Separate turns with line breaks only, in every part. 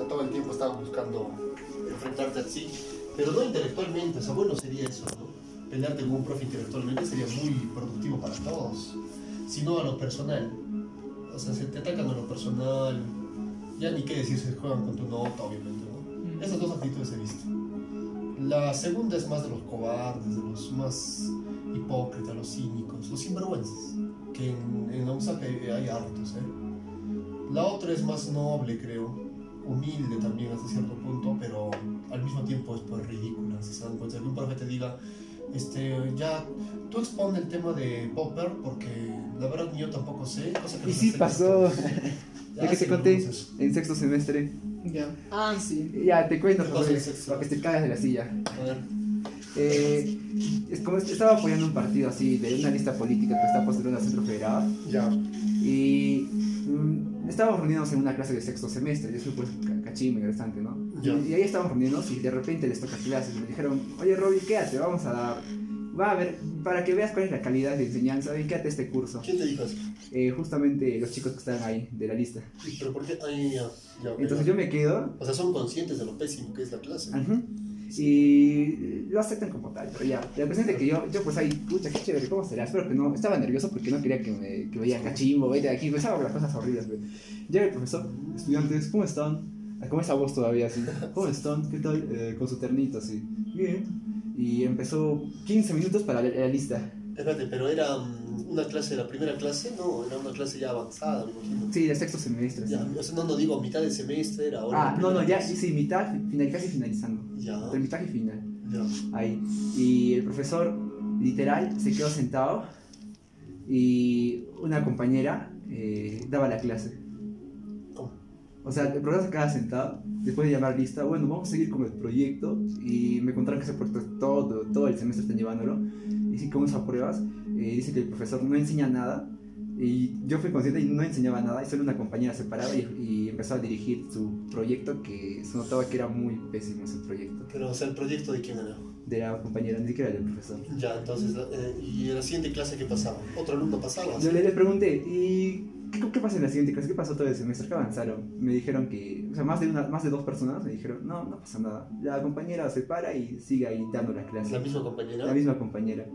sea, todo el tiempo estaba buscando enfrentarte a sí, pero no intelectualmente, o sea, bueno sería eso, ¿no? Pelearte con un profe intelectualmente sería muy productivo para todos, sino a lo personal. O sea, se te atacan a lo personal, ya ni qué decir, se juegan con tu nota, obviamente, ¿no? Esas dos actitudes he visto. La segunda es más de los cobardes, de los más hipócritas, los cínicos, los sinvergüenzas, que en, en la hay, hay hartos, ¿eh? La otra es más noble, creo, humilde también hasta cierto punto, pero al mismo tiempo es pues ridícula, si se dan cuenta. Que un profe te diga, este, ya, tú expone el tema de Popper, porque la verdad yo tampoco sé. Cosa que
Y sí pasó.
Ya,
que te conté en sexto semestre.
Ya. Ah, sí.
Ya, te cuento,
¿Qué pasó
José, para que te cagas de la silla.
A ver,
Eh, es como estaba apoyando un partido así de una lista política que está postulando al centro federal
ya.
y mm, estábamos reuniéndonos en una clase de sexto semestre, yo soy pues ca- cachín, ingresante, ¿no?
Ya.
Y ahí estábamos reuniéndonos y de repente les toca clases y me dijeron, oye Robbie, quédate, vamos a dar, va a ver, para que veas cuál es la calidad de enseñanza, y quédate este curso.
¿Quién te dijo eso?
Eh, justamente los chicos que estaban ahí de la lista.
Pero ¿por qué? Ahí ya. ya,
Entonces
ya.
yo me quedo
O sea, son conscientes de lo pésimo que es la clase.
Ajá. Y lo aceptan como tal, pero ya. La presente que yo, yo pues ahí, pucha, qué chévere, ¿cómo será? Espero que no. Estaba nervioso porque no quería que me, que me cachimbo, vete de aquí. Pensaba las cosas horribles, güey. Llega el profesor, estudiantes, ¿cómo están? Ah, ¿Cómo esa voz todavía así? ¿Cómo están? ¿Qué tal? Eh, con su ternito así. Bien. Y empezó 15 minutos para la, la lista.
Espérate, pero era mm, una clase de la primera clase, no, era una clase ya avanzada, me imagino.
Sí, de sexto semestre. sí.
Ya, o sea, no, no digo mitad de semestre, era ahora.
Ah, no, no, ya, sí, mitad, final, casi finalizando.
Ya,
Entre mitad y final.
ya.
ahí. Y el profesor, literal, se quedó sentado y una compañera eh, daba la clase. O sea, el profesor se quedaba sentado, después de llamar lista, bueno, vamos a seguir con el proyecto y me contaron que ese proyecto todo, todo el semestre están llevándolo. Y sí, como esas pruebas, eh, dice que el profesor no enseña nada y yo fui consciente y no enseñaba nada y solo una compañera se paraba y, y empezó a dirigir su proyecto que se notaba que era muy pésimo ese proyecto.
Pero, o sea, el proyecto de quién era.
De la compañera, ni siquiera del profesor.
Ya, entonces, eh, ¿y en la siguiente clase qué pasaba? ¿Otro alumno pasaba?
Yo le, le pregunté, ¿y qué, qué pasa en la siguiente clase? ¿Qué pasó todo el semestre? ¿Qué avanzaron? Me dijeron que, o sea, más de, una, más de dos personas me dijeron, no, no pasa nada. La compañera se para y sigue ahí dando la clase.
¿La misma compañera?
La misma compañera.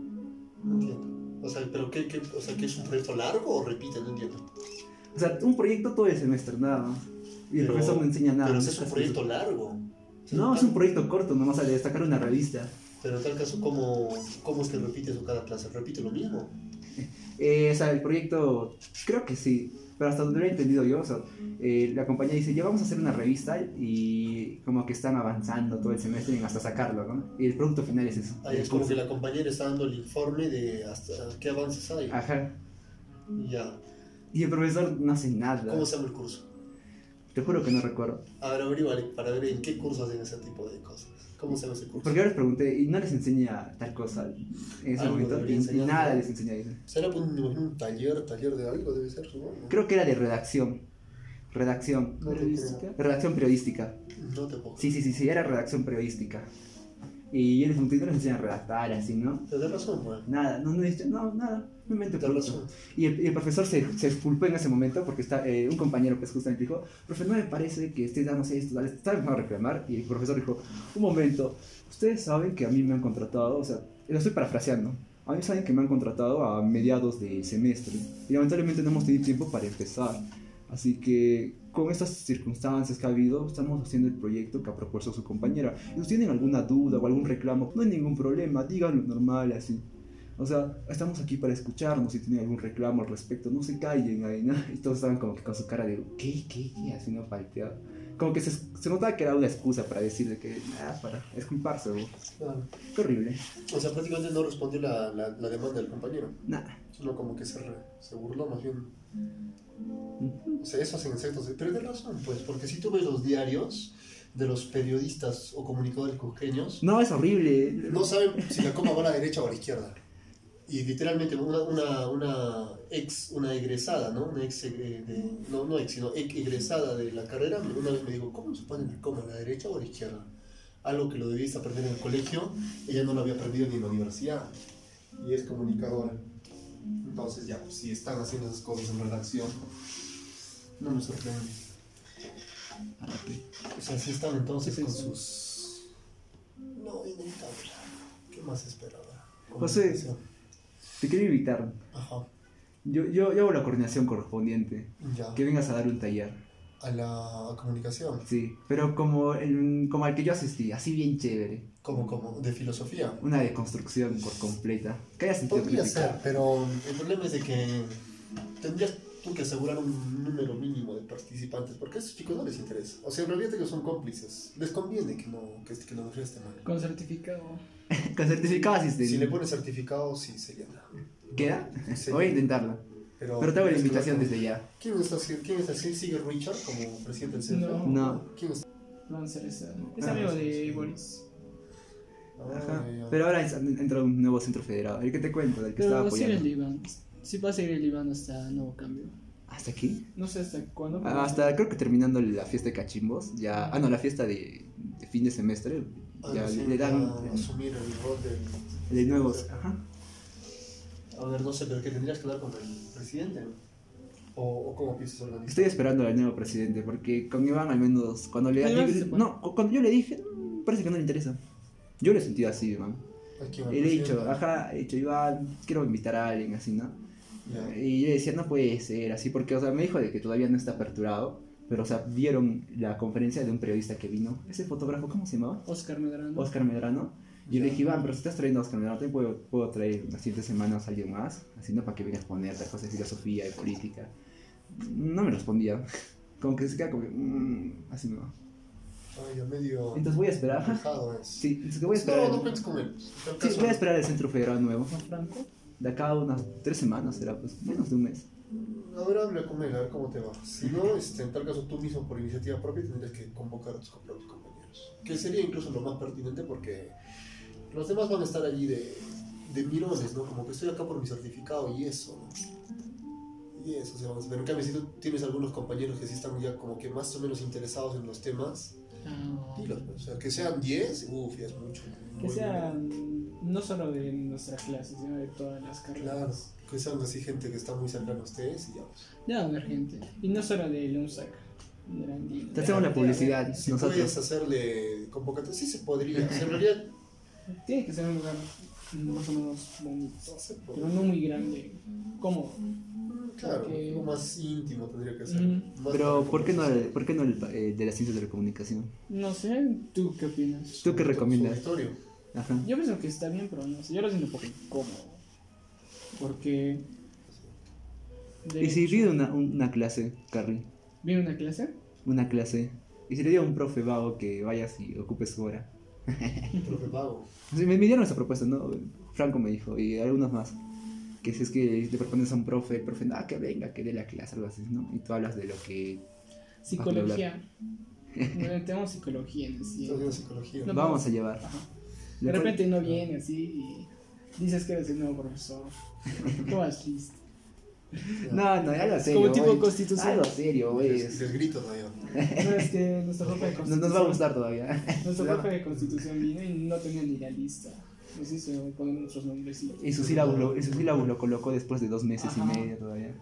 No entiendo. O sea, ¿pero qué, qué, o sea, ¿que es un proyecto largo o repite? No entiendo.
O sea, un proyecto todo el semestre, nada más. Y el
Pero-
profesor no enseña nada.
Pero es un proyecto
eso.
largo.
No, es un proyecto corto, nomás a destacar una revista.
Pero en tal caso, ¿cómo, cómo es que repite eso cada clase? ¿Repite lo mismo?
Eh, o sea, el proyecto, creo que sí, pero hasta donde lo he entendido yo, o sea, eh, la compañía dice, ya vamos a hacer una revista y como que están avanzando todo el semestre en hasta sacarlo, ¿no? Y el producto final es eso.
Ahí
el
es como que la compañera está dando el informe de hasta qué avances hay.
Ajá.
Ya.
Y el profesor no hace nada.
¿Cómo se llama el curso?
Te juro que no recuerdo.
A ver, averíguale para ver en qué curso hacen ese tipo de cosas. ¿Cómo se ese curso?
Porque yo les pregunté y no les enseña tal cosa en ese
Algo
momento. Y, nada les enseña eso.
¿Será un, un taller, taller de algo? Debe ser, supongo.
Creo que era de redacción. Redacción.
No te
Periodística.
Redacción periodística.
No te puedo.
Sí, sí, sí, sí, era redacción periodística. Y yo les pregunté, no les enseñan a redactar así, ¿no?
Tienes razón, pues.
Nada, no, no, no, nada, me invento producto.
razón.
Y el, y el profesor se, se disculpó en ese momento porque está, eh, un compañero pues justamente dijo, profe, no me parece que estés dando esto, dale, empezando a reclamar y el profesor dijo, un momento, ustedes saben que a mí me han contratado, o sea, lo estoy parafraseando, a mí saben que me han contratado a mediados de semestre y lamentablemente no hemos tenido tiempo para empezar. Así que con estas circunstancias que ha habido, estamos haciendo el proyecto que ha propuesto su compañera. Y si tienen alguna duda o algún reclamo, no hay ningún problema, díganlo normal así. O sea, estamos aquí para escucharnos si tienen algún reclamo al respecto, no se callen ahí, ¿no? Y todos estaban como que con su cara de, ¿qué, qué, qué? Así no palteado. Como que se, se notaba que era una excusa para decirle que, nada, para disculparse, güey.
Claro.
Qué horrible.
O sea, prácticamente no respondió la, la, la demanda del compañero.
Nada.
Solo como que se, re- se burló más bien. O sea, eso hacen insectos. Pero tienes razón, pues, porque si tú ves los diarios de los periodistas o comunicadores cusqueños,
No, es horrible.
no saben si la coma va a la derecha o a la izquierda. Y literalmente una, una, una ex, una egresada, ¿no? Una ex, eh, de, no, no ex, sino ex egresada de la carrera, una vez me dijo, ¿cómo se pone la coma a la derecha o a la izquierda? Algo que lo debiste aprender en el colegio, ella no lo había aprendido ni en la universidad. Y es comunicadora. Entonces ya, pues, si están haciendo esas cosas en redacción, no me sorprende. O sea, sí están entonces
Sí, sí,
con
sí.
sus... No, inevitable. ¿Qué más esperaba?
José.
Comunicación.
Te quiero invitar.
Ajá,
Yo, yo, yo hago la coordinación correspondiente.
ya.
Que vengas a dar un taller.
A la comunicación.
Sí, pero como, el, como al que yo asistí, así bien chévere.
Como, como, de filosofía.
Una deconstrucción por completa. Que haya sentido
Podría ser, pero el problema es de que tendrías tú que asegurar un número mínimo de participantes, porque a esos chicos no les interesa. O sea, en realidad ellos son cómplices. Les conviene que no, que, que no resten mal.
Con certificado.
Con certificado asistencia.
Si le pones certificado, sí sería nada.
¿Queda?
Sí.
Voy a intentarlo.
Pero,
Pero te hago la invitación desde ya.
¿Quién está, quién está? ¿Sí ¿Sigue Richard como presidente del CFE?
No.
No.
¿Quién está?
Ser esa. Es
Ah,
amigo de
sí.
Boris.
Ajá. Pero ahora entra un nuevo centro federado. El que te cuento, del que estaba
Pero sigue
apoyando.
el Iván. Sí va a seguir el Iván hasta nuevo cambio.
¿Hasta aquí?
No sé hasta cuándo.
Ah, Hasta creo que terminando la fiesta de cachimbos. Ya, ah, no, la fiesta de, de fin de semestre.
Ah,
Ya
sí,
le dan
a asumir el rol del...
de nuevos. Ajá.
A ver, no sé, pero ¿qué tendrías que hablar con el presidente? ¿O, o cómo piensas organizar?
Estoy esperando al nuevo presidente porque con Iván al menos cuando le
pone-
no, cu- cuando yo le dije, "Mm, parece que no le interesa. Yo le he sentido así,
el
Y le he dicho, ajá, he dicho, Iván, quiero invitar a alguien así, ¿no?
Ya.
Y yo decía, no puede ser así, porque, o sea, me dijo de que todavía no está aperturado, pero, o sea, vieron la conferencia de un periodista que vino, ese fotógrafo, ¿cómo se llamaba?
Oscar Medrano.
Oscar Medrano. Y yo le dije, Iván, pero si estás trayendo a Oscar Medrano, también puedo, puedo traer las siguientes semanas a alguien más, así, ¿no? Para que vengas a poner cosas de filosofía, de política. No me respondía. Como que se queda como que, mm, así no.
Ay, ya medio...
Entonces voy a esperar.
es.
Sí, entonces voy a esperar.
No,
el-
no cuentes con él.
Sí, voy a esperar el centro federal nuevo.
Franco.
De acá a unas tres semanas será, pues, menos de un mes.
A ver, habla con él, a ver cómo te va. Si no, este, en tal caso tú mismo por iniciativa propia tendrías que convocar a tus compa- tus compañeros. Que sería incluso lo más pertinente porque los demás van a estar allí de, de mirones, ¿no? Como que estoy acá por mi certificado y eso, ¿no? Y eso se van a. Pero en cambio, si tú tienes algunos compañeros que sí están ya como que más o menos interesados en los temas, Pues. O sea, que sean 10, uff, ya es mucho.
que sean no solo de nuestra clase, sino de todas las
Claro,
carreras.
que sean así gente que está muy cercana a ustedes y ya. pues.
Ya va a haber gente. Y no solo de LUNSAC. De la Andina.
Te hacemos la publicidad,
Si
nosotros.
puedes hacerle convocatoria, sí se podría. En realidad,
Tiene que ser un lugar más o menos bonito. Pero no muy grande. Cómodo.
Claro,
Porque-
algo más íntimo tendría que ser.
Pero, ¿por qué no. ¿por qué no el, eh, de las ciencias de la comunicación?
No sé, ¿tú qué opinas?
¿Tú qué recomiendas? Ajá.
Yo pienso que está bien, pero no sé. Yo lo siento un poco incómodo. Porque. de
¿Y si una, una clase, Carrie?
¿Viene una clase?
Una clase. ¿Y si le digo a un profe vago que vayas y ocupes su hora?
Profe Pago.
Sí, me, me dieron esa propuesta, ¿no? Franco me dijo, y algunos más. Que si es que le propones a un profe, el profe, no, que venga, que dé la clase, algo así, ¿no? Y tú hablas de lo que...
Psicología. Bueno, tenemos psicología en el
viendo psicología.
No,
vamos a llevar.
Ajá. De repente no viene así y dices que eres el nuevo profesor. ¿Cómo vas listo?
No, no, algo serio.
Como tipo constitución.
Algo serio, güey.
Les, les grito todavía.
No, es que nuestro jefe de
No
constitución.
nos va a gustar todavía.
Nuestro profe de constitución vino y no tenía ni la lista. Nuestros nombres y.
Y su sílabus lo, y su sílabus lo colocó después de dos meses
Ajá.
y medio todavía.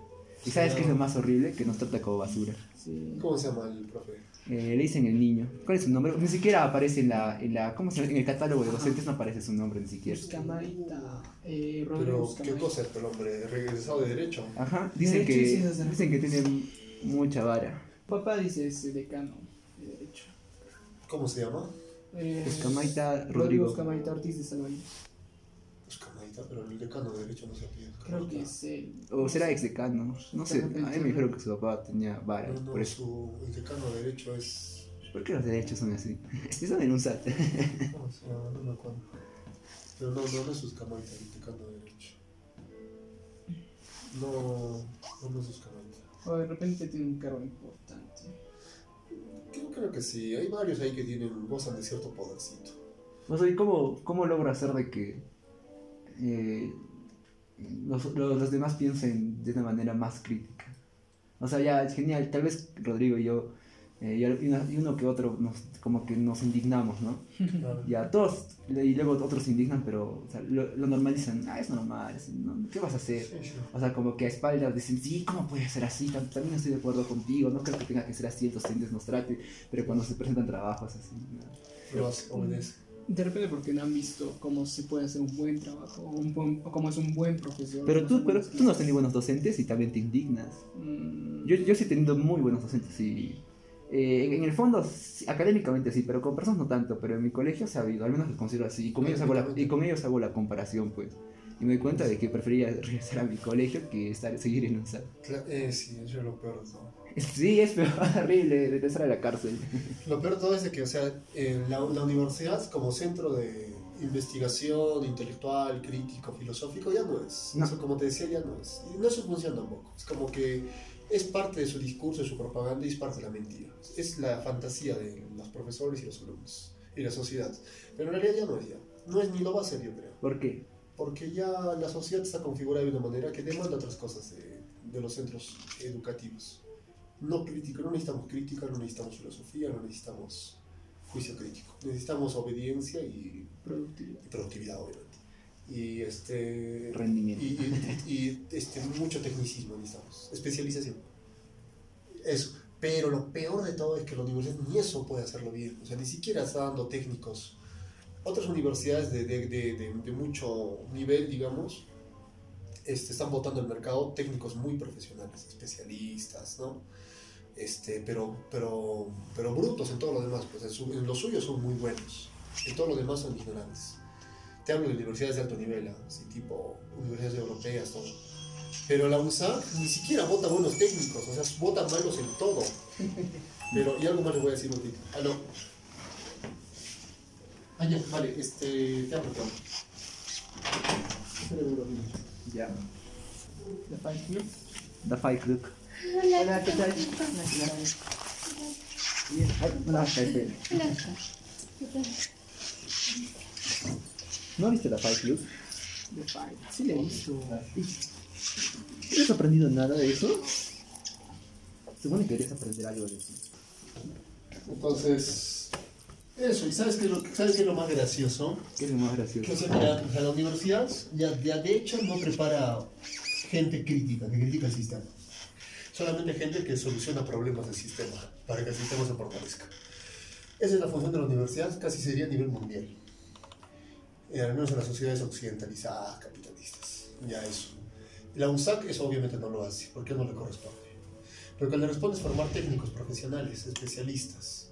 ¿Y sabes qué es lo más horrible? Que nos trata como basura.
Sí.
¿Cómo se llama el profe?
Eh, le dicen el niño. ¿Cuál es su nombre? Ni siquiera aparece en la, en la ¿cómo se llama? En el catálogo de docentes no aparece su nombre ni siquiera.
Buscamarita. Eh,
Pero, ¿qué cosa es el hombre? ¿Regresado de derecho?
Ajá, dicen
Derecho
que,
la-
dicen que tiene mucha vara.
Papá dice es decano de Derecho.
¿Cómo se llama?
Eh,
Buscamaita
Rodrigo
Rodrigo.
Buscamarita Ortiz de Salvaña.
Buscamarita, pero el decano de derecho no se pide.
Creo que es él.
O será ex decano. No sé, a mí me dijeron que su papá tenía vara.
No, no,
por eso.
su, el decano de derecho es.
¿Por qué los derechos son así? Están en un SAT.
¿Cómo se llama? No me acuerdo. Pero no, no, no es Buscamarita, el decano de derecho. No, no, no es Buscamarita.
O de repente tiene un cargo importante.
Yo creo que sí, hay varios ahí que tienen, gozan de cierto podercito.
O sea, ¿y cómo, cómo logro hacer de que eh, los, los, los demás piensen de una manera más crítica? O sea, ya es genial. Tal vez Rodrigo y yo eh, y, al- y una- y uno que otro nos, como que nos indignamos, ¿no?
Claro.
Ya, todos, y luego otros se indignan, pero o sea, lo, lo normalizan, ah, es normal, es- no, ¿qué vas a hacer?
Sí, sí.
O sea, como que a espaldas dicen, sí, ¿cómo puede ser así? Tam- También estoy de acuerdo contigo, no creo que tenga que ser así, el docente nos trate, pero cuando se presentan trabajos así, ¿no?
Obedece.
De repente porque no han visto cómo se puede hacer un buen trabajo o, un buen- o cómo es un buen profesor.
Pero tú, pero tú no has tenido buenos docentes y también te indignas.
Mm,
Yo, yo sí he tenido muy buenos docentes y... eh, en, en el fondo, sí, académicamente sí, pero con personas no tanto, pero en mi colegio se ha habido, al menos lo considero así, y con, ellos hago la, y con ellos hago la comparación, pues. Y me doy cuenta de que prefería regresar a mi colegio que estar, seguir en un SAT.
Eh, sí, eso es lo peor de todo.
Sí, es peor, horrible regresar a la cárcel.
Lo peor de todo es de que, o sea, la, la universidad como centro de investigación intelectual, crítico, filosófico, ya no es.
No.
Eso, como te decía, ya no es. Y no es su función tampoco. Es como que es parte de su discurso, de su propaganda y es parte de la mentira. Es la fantasía de los profesores y los alumnos y la sociedad. Pero en realidad ya no es ya. No es ni lo va a ser, yo creo.
¿Por qué?
Porque ya la sociedad está configurada de una manera que demanda otras cosas de, de los centros educativos. No crítico, no necesitamos crítica, no necesitamos filosofía, no necesitamos juicio crítico. Necesitamos obediencia y,
productivo.
y productividad, obviamente. Y, este,
Rendimiento.
y, y- y, este, mucho tecnicismo necesitamos, especialización. Eso. Pero lo peor de todo es que la universidad ni eso puede hacerlo bien. O sea, ni siquiera está dando técnicos. Otras universidades de, de, de, de- mucho nivel, digamos, este, están botando al mercado técnicos muy profesionales, especialistas, ¿no? Este, pero, pero, pero brutos en todo lo demás, pues en, su- en lo suyo son muy buenos, en todo lo demás son ignorantes. Te hablo de universidades de alto nivel, ¿ah? así tipo universidades europeas, todo. Pero la UNSAC ni siquiera vota buenos técnicos, o sea, vota malos en todo. Pero, y algo más les voy a decir un ratito. Aló. Ah, ya, vale, este, te hablo, te hablo.
Ya.
The Fight Club.
The Fight Club.
Hola,
¿qué tal? Bien. Ay, no, espera. ¿No viste The Fight Club?
The Fight. Sí, le he visto.
¿No has aprendido nada de eso? Supone que querías aprender algo de eso.
Entonces, eso, ¿y sabes qué es lo, sabes qué es lo más gracioso?
¿Qué es lo más
Que,
gracioso?
o sea, mira, o sea, la universidad ya, ya de hecho no prepara gente crítica, que critica el sistema. Solamente gente que soluciona problemas del sistema, para que el sistema se fortalezca. Esa es la función de la universidad, casi sería a nivel mundial. Eh, al menos en las sociedades occidentalizadas, capitalistas. Ya eso. La UNSAC eso obviamente no lo hace, porque no le corresponde. Lo que le responde es formar técnicos profesionales, especialistas.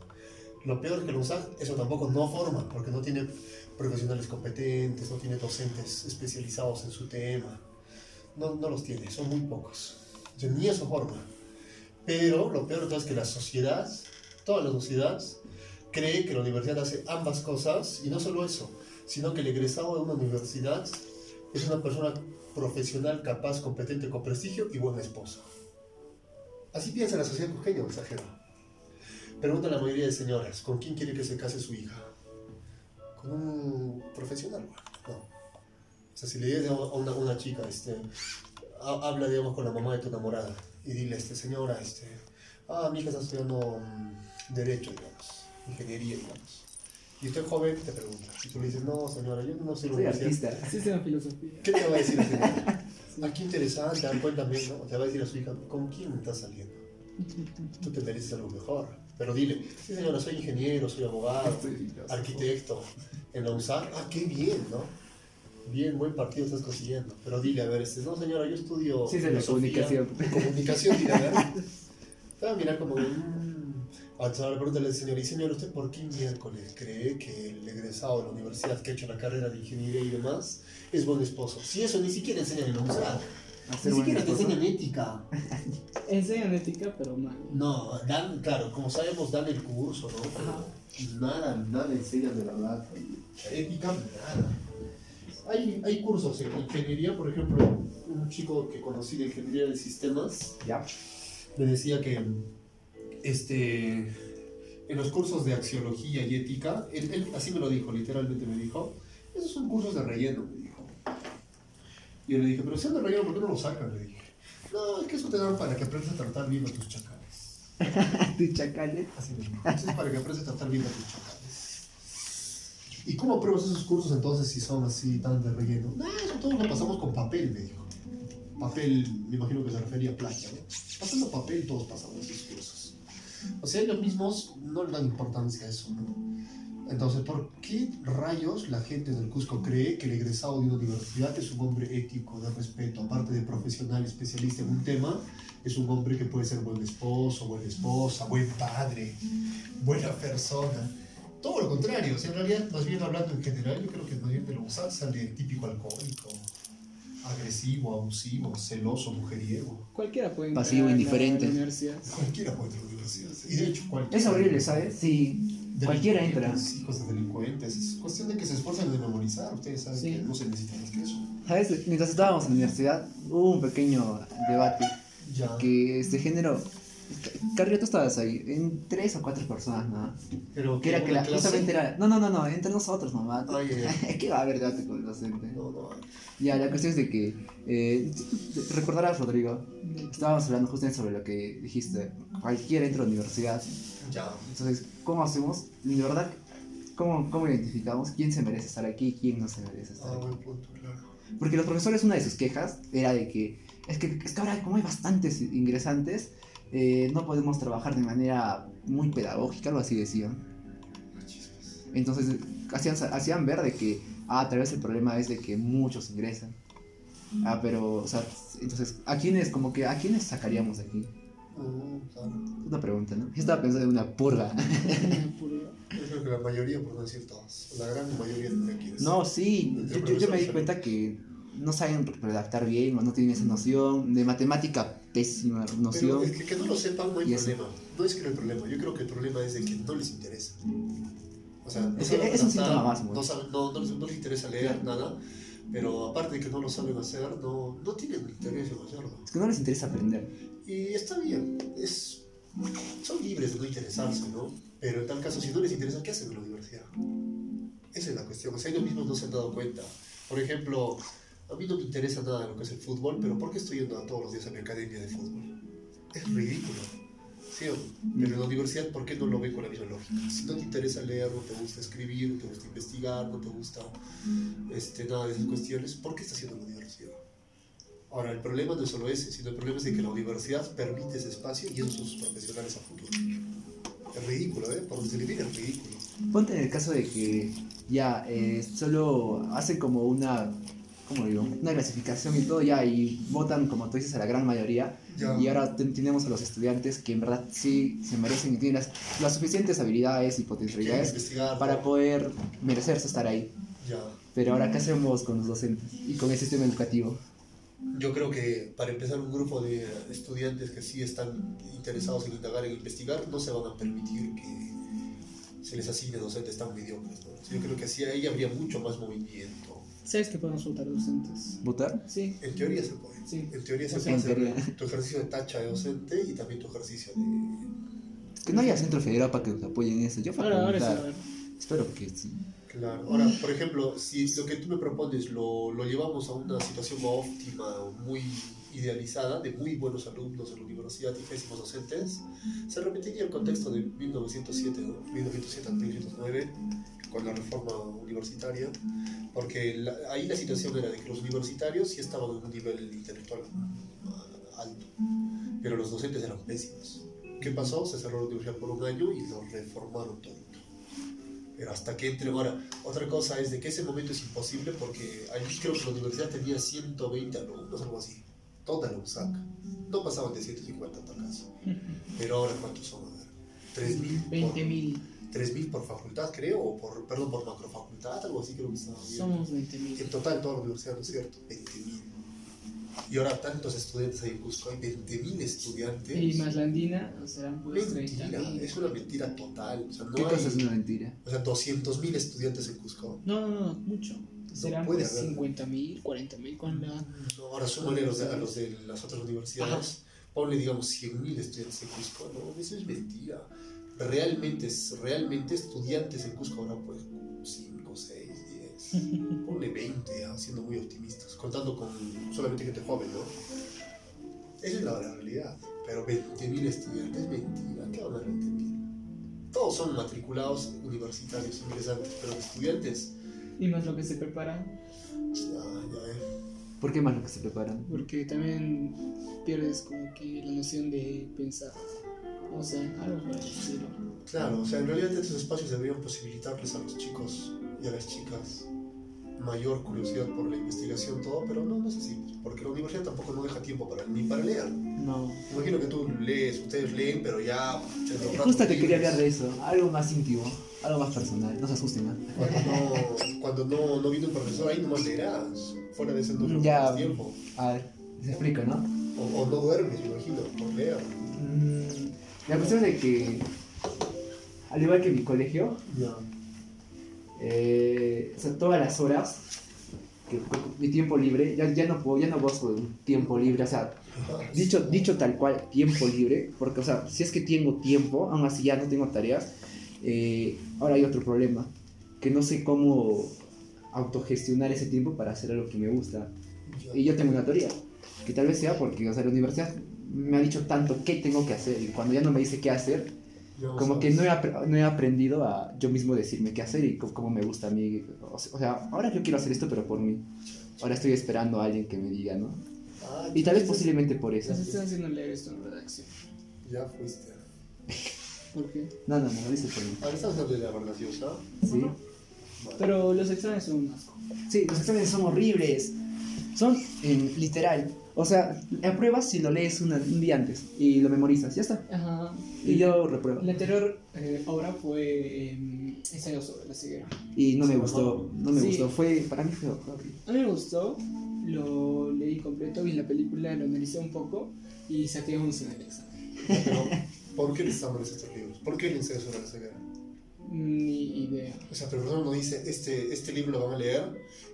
Lo peor es que la UNSAC eso tampoco no forma, porque no tiene profesionales competentes, no tiene docentes especializados en su tema. No, no los tiene, son muy pocos. O sea, ni eso forma. Pero lo peor de todo es que la sociedad, toda la sociedad, cree que la universidad hace ambas cosas, y no solo eso, sino que el egresado de una universidad es una persona profesional, capaz, competente, con prestigio y buena esposa. Así piensa la sociedad costeña, exagero. Pregunta a la mayoría de señoras, ¿con quién quiere que se case su hija? Con un profesional, no. O sea, si le dices a una, una chica, este, ha- habla, digamos, con la mamá de tu enamorada y dile, este, señora, este, ah, mi hija está estudiando mm, Derecho, digamos, Ingeniería, digamos. Y usted joven te pregunta, y tú le dices, no, señora, yo no soy
Soy artista.
Sí, filosofía.
¿Qué te va a decir la señora? Ah, qué interesante, ah, cuéntame, ¿no? Te va a decir a su hija, ¿con quién estás saliendo? Tú te mereces algo mejor. Pero dile, sí señora, soy ingeniero, soy abogado, arquitecto, en la UNSAC. Ah, qué bien, ¿no? Bien, buen partido estás consiguiendo. Pero dile, a ver, este, no señora, yo estudio
Sí, es de comunicación.
Comunicación, dile, a ver. Te va a mirar como, mmm. Al señor, y señor, ¿usted por qué miércoles cree que el egresado de la universidad que ha hecho la carrera de ingeniería y demás es buen esposo? Si eso ni siquiera enseñan en la UNSAC.
Hacer
Ni siquiera te enseñan ética.
Enseñan ética, pero mal.
No, dan, claro, como sabemos, dan el curso, ¿no? Pero Nada, nada enseñan de verdad. Ética, nada. Hay, hay cursos en ingeniería, por ejemplo, un chico que conocí de ingeniería de sistemas
Ya.
me decía que este, en los cursos de axiología y ética, él, él así me lo dijo, literalmente me dijo, esos son cursos de relleno, me dijo. Y yo le dije, pero si son de relleno, ¿por qué no lo sacan? Le dije, no, es que eso te dan para que aprendas a tratar bien a tus chacales.
Tu chacales.
Así mismo. Entonces, para que aprendas a tratar bien a tus chacales. ¿Y cómo apruebas esos cursos entonces si son así tan de relleno? No, eso todos lo pasamos con papel, me dijo. Papel, me imagino que se refería a playa, ¿no? Pasando papel todos pasamos esos cursos. O sea, ellos mismos no le dan importancia a eso, ¿no? Entonces, ¿por qué rayos la gente del Cusco cree que el egresado de una universidad es un hombre ético, de respeto, aparte de profesional, especialista en un tema, es un hombre que puede ser buen esposo, buena esposa, buen padre, buena persona? Todo lo contrario, o sea, en realidad, más bien hablando en general, yo creo que más bien de lo usar sale el típico alcohólico, agresivo, abusivo, celoso, mujeriego.
Cualquiera puede
Pasivo,
entrar a la
indiferente.
universidad.
Cualquiera puede entrar a la universidad. Y de hecho, cualquiera.
Es horrible, ¿sabes? Sí. Cualquiera entra.
De delincuentes. Es cuestión de que se esfuercen de memorizar. Ustedes saben
Sí.
que no se necesita más que eso.
¿Sabes? Mientras estábamos en la universidad, hubo un pequeño debate
Ya.
que se generó. Carrillo, tú estabas ahí, en tres o cuatro personas, ¿no?
Pero
Que era que la, justamente era. No, no, no, no, entre nosotros nomás.
Ay, ay.
¿Qué va a haber debate con el docente?
No, no.
Ya, la cuestión es de que. Eh, recordarás, Rodrigo, estábamos hablando justamente sobre lo que dijiste. Cualquiera entra a la universidad.
Ya.
Entonces, ¿cómo hacemos? De verdad, ¿cómo, cómo identificamos quién se merece estar aquí y quién no se merece estar
Ah,
aquí?
buen punto, claro.
Porque los profesores, una de sus quejas era de que es que, es que ahora, como hay bastantes ingresantes, eh, no podemos trabajar de manera muy pedagógica, algo así decían. Entonces, hacían, hacían ver de que, ah, tal vez el problema es de que muchos ingresan. Ah, pero, o sea, entonces, ¿a quiénes, como que, a quiénes sacaríamos de aquí?
Claro.
Una pregunta, ¿no? Yo estaba pensando en una purga.
Una purga.
Yo creo que la mayoría, por no decir todas, la gran mayoría de aquí
No, sí, yo, yo- yo me di cuenta que no saben redactar bien o no tienen esa noción. De matemática, pésima
Pero
noción.
es que, que no lo sepan no hay
Y eso.
problema. No es que no hay problema. Yo creo que el problema es de que no les interesa. O sea, no
Es
saben
es un síntoma más,
no, saben- no, no les, no les interesa leer nada. Pero aparte de que no lo saben hacer, no, no tienen interés en hacerlo.
Es que no les interesa aprender.
Y está bien, es, son libres de no interesarse, ¿no? Pero en tal caso, si no les interesa, ¿qué hacen en la universidad? Esa es la cuestión. O sea, ellos mismos no se han dado cuenta. Por ejemplo, a mí no me interesa nada lo que es el fútbol, pero ¿por qué estoy yendo todos los días a mi academia de fútbol? Es ridículo. ¿Sí o no? Pero en la universidad, ¿por qué no lo ven con la misma lógica? Si no te interesa leer, no te gusta escribir, no te gusta investigar, no te gusta este, nada de esas cuestiones, ¿por qué estás haciendo la universidad? Ahora, el problema no es solo ese, sino el problema es de que la universidad permite ese espacio y esos son sus profesionales a futuro. Es ridículo, ¿eh? Por donde se le mira es ridículo.
Ponte en el caso de que ya eh, solo hacen como una, ¿cómo digo? Una clasificación y todo ya y votan, como tú dices, a la gran mayoría.
Ya.
Y ahora ten- tenemos a los estudiantes que en verdad sí se merecen y tienen las, las suficientes habilidades y potencialidades para poder merecerse estar ahí.
Ya.
Pero ahora, ¿qué hacemos con los docentes y con el sistema educativo?
Yo creo que para empezar un grupo de estudiantes que sí están interesados en indagar, en investigar, no se van a permitir que se les asigne docentes tan mediocres. ¿no? Yo creo que así ahí habría mucho más movimiento.
¿Sabes que podemos votar docentes?
¿Votar?
Sí.
En teoría se puede.
Sí.
En teoría se
O sea,
puede hacer tu ejercicio de tacha de docente y también tu ejercicio de...
Que no haya centro federal para que nos apoyen en eso. Yo para
Ahora, ahora sí, a ver.
Espero que sí.
Claro. Ahora, por ejemplo, si lo que tú me propones lo, lo llevamos a una situación óptima, muy idealizada, de muy buenos alumnos en la universidad y pésimos docentes, se repetiría el contexto de 1907, ¿no? 1907 a 1909, con la reforma universitaria, porque la- ahí la situación era de que los universitarios sí estaban en un nivel intelectual alto, pero los docentes eran pésimos. ¿Qué pasó? Se cerró la universidad por un año y lo reformaron todo. Pero hasta que entre. Ahora, otra cosa es de que ese momento es imposible porque allí creo que la universidad tenía 120 alumnos, algo así. Toda la USAC. No pasaban de 150 en tal caso. Pero ahora, ¿cuántos son? A ver. 3.000.
20 mil.
3.000 por facultad, creo, o por, perdón, por macrofacultad, algo así creo que estaba bien.
Somos 20 mil.
En total, toda la universidad, ¿no es cierto? 20.000. Y ahora tantos estudiantes ahí en Cusco, hay 20.000 estudiantes.
Y más la andina serán pues 30
Mentira,
mil.
es una mentira total. O sea, no
¿Qué
hay,
cosa es una mentira?
O sea, 200.000 estudiantes en Cusco.
No, no, no, mucho. Serán
puede
pues
haber.
50 mil, 40 mil con la...
No, ahora súmale a los de, a los de las otras universidades, ponle digamos 100.000 estudiantes en Cusco, no, eso es mentira. Realmente, es- realmente estudiantes en Cusco ahora pues 5, 6, 10, ponle 20, ya, siendo muy optimistas, contando con solamente gente joven, ¿no? Esa es la realidad. Pero 20.000 estudiantes, mentira, ¿qué a 20.000? Todos son matriculados universitarios ingresantes, pero estudiantes,
Y más lo que se prepara,
ya, ya ves.
¿Por qué más lo que se preparan?
porque también pierdes como que la noción de pensar. O sea, algo por el estilo.
Claro, o sea, en realidad estos espacios deberían posibilitarles a los chicos y a las chicas mayor curiosidad por la investigación, todo, pero no, no es así, porque la universidad tampoco no deja tiempo para, ni para leer.
No.
Imagino que tú lees, ustedes leen, pero ya...
Justo te quería hablar de eso, algo más íntimo, algo más personal, no se asusten, ¿ah?
Cuando no, cuando no, no viene un profesor, ahí nomás leerás. Fuera de ese no
Ya.
más tiempo.
A ver, se explica, ¿no?
O, o no duermes, me imagino, por leer.
Mm, La cuestión es de que, al igual que mi colegio,
Ya.
eh, o sea, todas las horas, que, mi tiempo libre, ya, ya no puedo, ya no gozo de un tiempo libre, o sea, dicho, dicho tal cual, tiempo libre, porque, o sea, si es que tengo tiempo, aún así ya no tengo tareas, eh, ahora hay otro problema, que no sé cómo autogestionar ese tiempo para hacer algo que me gusta. Y yo tengo una teoría, que tal vez sea porque, o sea, la universidad me ha dicho tanto qué tengo que hacer, y cuando ya no me dice qué hacer,
no
como que
sabes.
no he, apre- no he aprendido a yo mismo decirme qué hacer y cómo me gusta a mí. O se- o sea, ahora yo quiero hacer esto, pero por mí. Ahora estoy esperando a alguien que me diga, ¿no?
Ah,
Y tal vez posiblemente por eso.
Nos están haciendo leer esto en redacción.
Ya fuiste.
¿Por qué?
No, no, no, lo dice por mí.
Ahora estás hablando de la graciosa.
Sí.
Vale.
Pero los exámenes son un asco.
Sí, los exámenes son horribles. Son eh, literal. O sea, apruebas si lo lees una- un día antes y lo memorizas, ya está.
Ajá.
Y yo repruebo.
La anterior eh, obra fue eh, ensayo sobre la ceguera.
Y no me
Sí,
gustó, no me
Sí.
gustó. Fue, para mí fue horrible.
A mí me gustó, lo leí completo, vi la película, lo analicé un poco y saqué un en el examen.
Pero, ¿por qué necesitamos estos libros? ¿Por qué el ensayo sobre la ceguera?
Ni idea.
O sea, pero el profesor nos dice, este, este libro lo van a leer